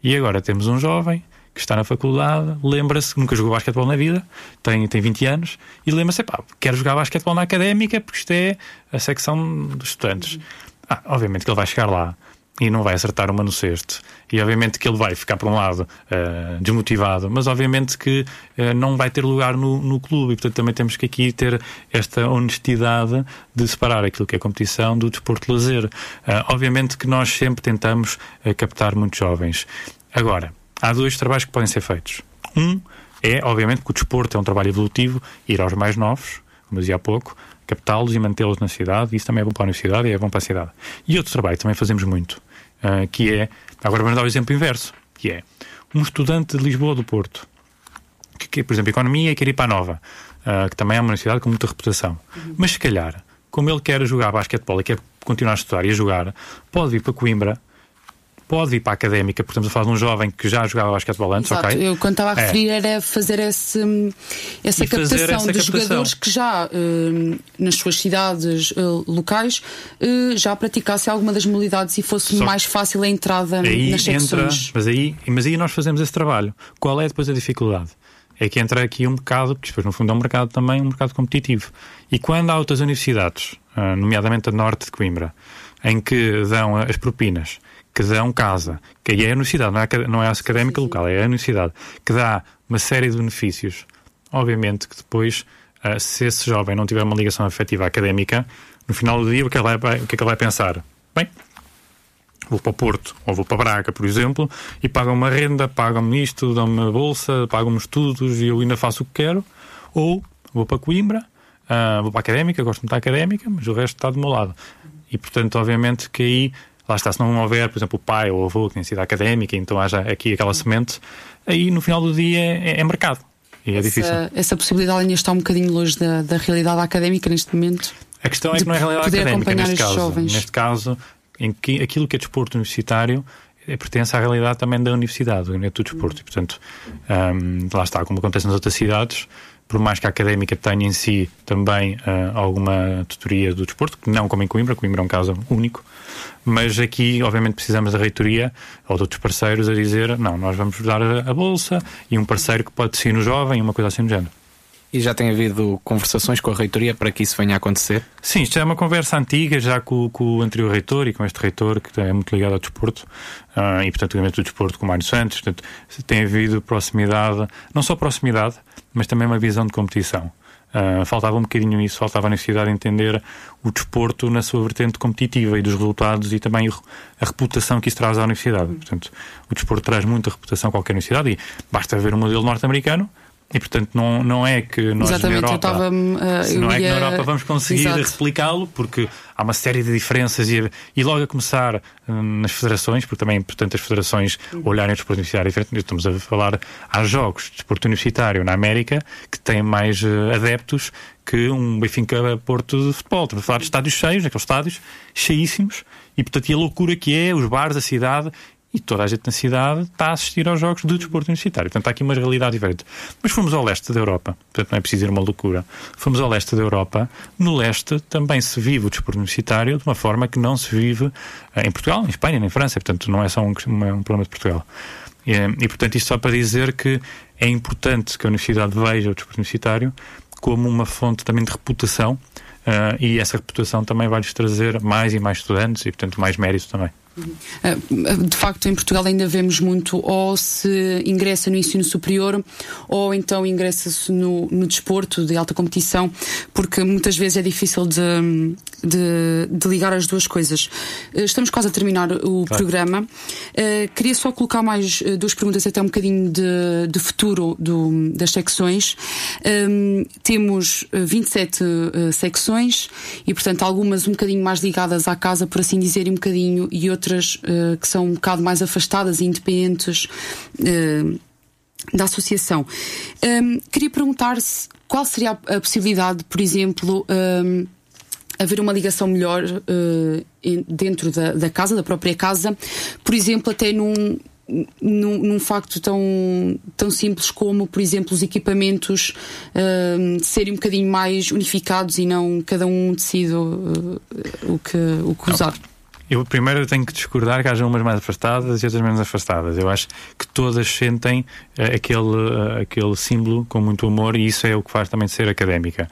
E agora temos um jovem que está na faculdade, lembra-se nunca jogou basquetebol na vida, tem, tem 20 anos, e lembra-se, pá, quero jogar basquetebol na académica porque isto é a secção dos estudantes. Ah, obviamente que ele vai chegar lá e não vai acertar uma no cesto. E obviamente que ele vai ficar, por um lado, uh, desmotivado, mas obviamente que uh, não vai ter lugar no, no clube. E portanto também temos que aqui ter esta honestidade de separar aquilo que é competição do desporto de lazer. Uh, obviamente que nós sempre tentamos captar muitos jovens. Agora, há dois trabalhos que podem ser feitos. Um é, obviamente, que o desporto é um trabalho evolutivo, ir aos mais novos, como dizia há pouco, captá-los e mantê-los na cidade, isso também é bom para a universidade e é bom para a cidade. E outro trabalho também fazemos muito, uh, que é, agora vamos dar o exemplo inverso, que é um estudante de Lisboa do Porto, que, que por exemplo, economia e quer ir para a Nova, uh, que também é uma universidade com muita reputação, uhum. mas se calhar, como ele quer jogar basquetebol e quer continuar a estudar e a jogar, pode vir para Coimbra pode vir para a académica, porque estamos a falar de um jovem que já jogava basquetebol antes, Exato. ok? Eu, quando estava a é. referir, é. era fazer esse, essa captação essa de captação. jogadores que já, uh, nas suas cidades uh, locais, uh, já praticassem alguma das modalidades e fosse Só mais fácil a entrada aí nas secções. Entra, mas, aí, mas aí nós fazemos esse trabalho. Qual é depois a dificuldade? É que entra aqui um bocado, porque depois no fundo é um mercado também, um mercado competitivo. E quando há outras universidades, nomeadamente a norte de Coimbra, em que dão as propinas que dão casa, que é a universidade, não é, não é a académica local, é a universidade, que dá uma série de benefícios. Obviamente que depois, uh, se esse jovem não tiver uma ligação afetiva académica, no final do dia, o que, é que ele vai, o que é que ele vai pensar? Bem, vou para o Porto ou vou para Braga, por exemplo, e pagam uma renda, pagam-me isto, dão-me uma bolsa, pagam-me estudos e eu ainda faço o que quero, ou vou para Coimbra, uh, vou para a académica, gosto muito da académica, mas o resto está do meu lado. E portanto, obviamente que aí lá está, se não houver, por exemplo, o pai ou o avô que tem sido académica, então haja aqui aquela semente, aí no final do dia é, é mercado. E é essa, difícil. Essa possibilidade ainda está um bocadinho longe da, da realidade académica neste momento. A questão é que não é realidade académica neste caso. Jovens. Neste caso, em que aquilo que é desporto universitário é, pertence à realidade também da universidade, não é do desporto. E, portanto, um, lá está, como acontece nas outras cidades, por mais que a académica tenha em si também uh, alguma tutoria do desporto, que não como em Coimbra, Coimbra é um caso único, mas aqui, obviamente, precisamos da reitoria ou de outros parceiros a dizer: não, nós vamos dar a, bolsa e um parceiro que pode ser no jovem, uma coisa assim do género. E já tem havido conversações com a reitoria para que isso venha a acontecer? Sim, isto é uma conversa antiga, já com, com o anterior reitor e com este reitor, que é muito ligado ao desporto, uh, e portanto, obviamente, o desporto com o Mário Santos. Portanto, tem havido proximidade, não só proximidade, mas também uma visão de competição. Uh, faltava um bocadinho isso, faltava a necessidade de entender o desporto na sua vertente competitiva e dos resultados e também a reputação que isso traz à universidade. Portanto, o desporto traz muita reputação a qualquer universidade e basta ver o modelo norte-americano E portanto não, não é que nós Exatamente, na Europa, eu uh, não é que na Europa vamos conseguir replicá-lo, porque há uma série de diferenças e, e logo a começar hum, nas federações, porque também é importante as federações olharem o desporto universitário diferente. Estamos a falar, há jogos de desporto universitário na América que têm mais eh, adeptos que um Benfica Porto de futebol. Estamos a falar de estádios cheios, aqueles estádios cheíssimos, e portanto e a loucura que é, os bares, a cidade, e toda a gente na cidade está a assistir aos jogos de desporto universitário. Portanto, há aqui uma realidade diferente. Mas fomos ao leste da Europa, portanto, não é preciso ir uma loucura. Fomos ao leste da Europa. No leste também se vive o desporto universitário de uma forma que não se vive eh, em Portugal, em Espanha, nem em França. Portanto, não é só um, um problema de Portugal. E, eh, e, portanto, isto só para dizer que é importante que a universidade veja o desporto universitário como uma fonte também de reputação. eh, e essa reputação também vai-lhes trazer mais e mais estudantes e, portanto, mais mérito também. Uh, De facto, em Portugal ainda vemos muito ou se ingressa no ensino superior ou então ingressa-se no, no desporto de alta competição, porque muitas vezes é difícil de, de, de ligar as duas coisas. Uh, Estamos quase a terminar o programa. Uh, queria só colocar mais duas perguntas, até um bocadinho de, de futuro do- das secções. Um, temos uh, 27 uh, secções e, portanto, algumas um bocadinho mais ligadas à casa, por assim dizer, e um bocadinho, e outras uh, que são um bocado mais afastadas e independentes. uh, da associação. Um, queria perguntar se qual seria a, possibilidade, por exemplo, um, haver uma ligação melhor uh, dentro da, da casa, da própria casa, por exemplo, até num, num, num facto tão, tão simples como, por exemplo, os equipamentos um, serem um bocadinho mais unificados e não cada um decide uh, o que, o que usar. Eu primeiro tenho que discordar que haja umas mais afastadas e outras menos afastadas. Eu acho que todas sentem eh, aquele, eh, aquele símbolo com muito amor e isso é o que faz também ser académica.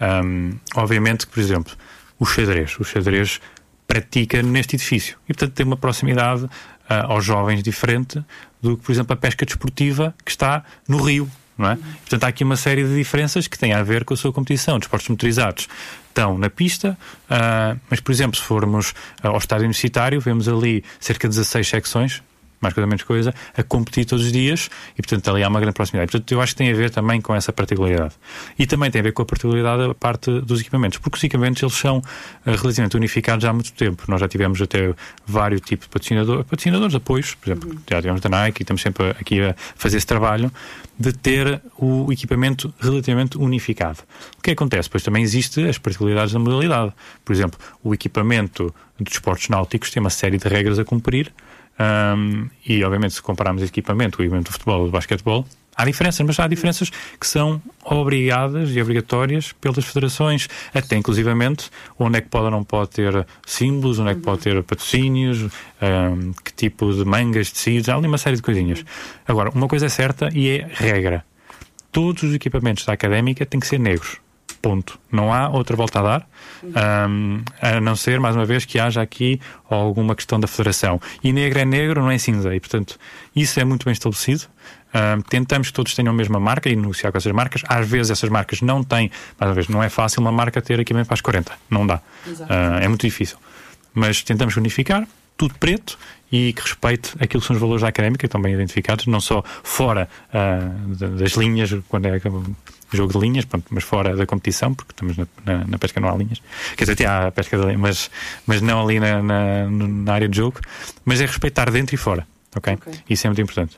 Ahm, obviamente que, por exemplo, o xadrez. O xadrez pratica neste edifício e, portanto, tem uma proximidade ah, aos jovens diferente do que, por exemplo, a pesca desportiva que está no Rio. Não é? Portanto, há aqui uma série de diferenças que têm a ver com a sua competição. Desportos motorizados estão na pista, ah, mas, por exemplo, se formos ah, ao estádio universitário, vemos ali cerca de 16 secções, mais coisa menos coisa, a competir todos os dias e, portanto, ali há uma grande proximidade. Portanto, eu acho que tem a ver também com essa particularidade. E também tem a ver com a particularidade da parte dos equipamentos, porque os equipamentos eles são ah, relativamente unificados há muito tempo. Nós já tivemos até vários tipos de patrocinador, patrocinadores, apoios, por exemplo, já tivemos da Nike e estamos sempre aqui a fazer esse trabalho de ter o equipamento relativamente unificado. O que acontece? Pois também existe as particularidades da modalidade. Por exemplo, o equipamento dos esportes náuticos tem uma série de regras a cumprir Ahm, e, obviamente, se compararmos equipamento o equipamento do futebol ou do basquetebol, há diferenças, mas há diferenças que são obrigadas e obrigatórias pelas federações, até inclusivamente onde é que pode ou não pode ter símbolos, onde é que pode ter patrocínios, ahm, que tipo de mangas, tecidos, há ali uma série de coisinhas. Agora, uma coisa é certa e é regra. Todos os equipamentos da académica têm que ser negros. Ponto. Não há outra volta a dar, ahm, a não ser, mais uma vez, que haja aqui alguma questão da federação. E negro é negro, não é cinza. E, portanto, isso é muito bem estabelecido. Ahm, tentamos que todos tenham a mesma marca e negociar com essas marcas. Às vezes essas marcas não têm, mais uma vez, não é fácil uma marca ter equipamento para as 40. Não dá. Ah, é muito difícil. Mas tentamos unificar, tudo preto e que respeite aquilo que são os valores da académica, que estão bem identificados, não só fora da- das linhas, quando é jogo de linhas, pronto, mas fora da competição, porque estamos na, na- na pesca não há linhas. Quer dizer, há a pesca de linhas, mas, mas não ali na, na, na área de jogo. Mas é respeitar dentro e fora. ok? Isso é muito importante.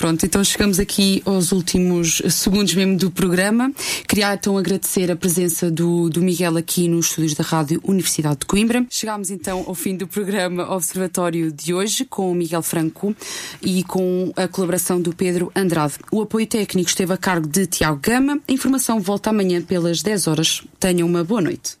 Pronto, então chegamos aqui aos últimos segundos mesmo do programa. Queria então agradecer a presença do, do Miguel aqui nos estúdios da Rádio Universidade de Coimbra. Chegámos então ao fim do programa Observatório de hoje com o Miguel Franco e com a colaboração do Pedro Andrade. O apoio técnico esteve a cargo de Tiago Gama. A informação volta amanhã pelas 10 horas. Tenham uma boa noite.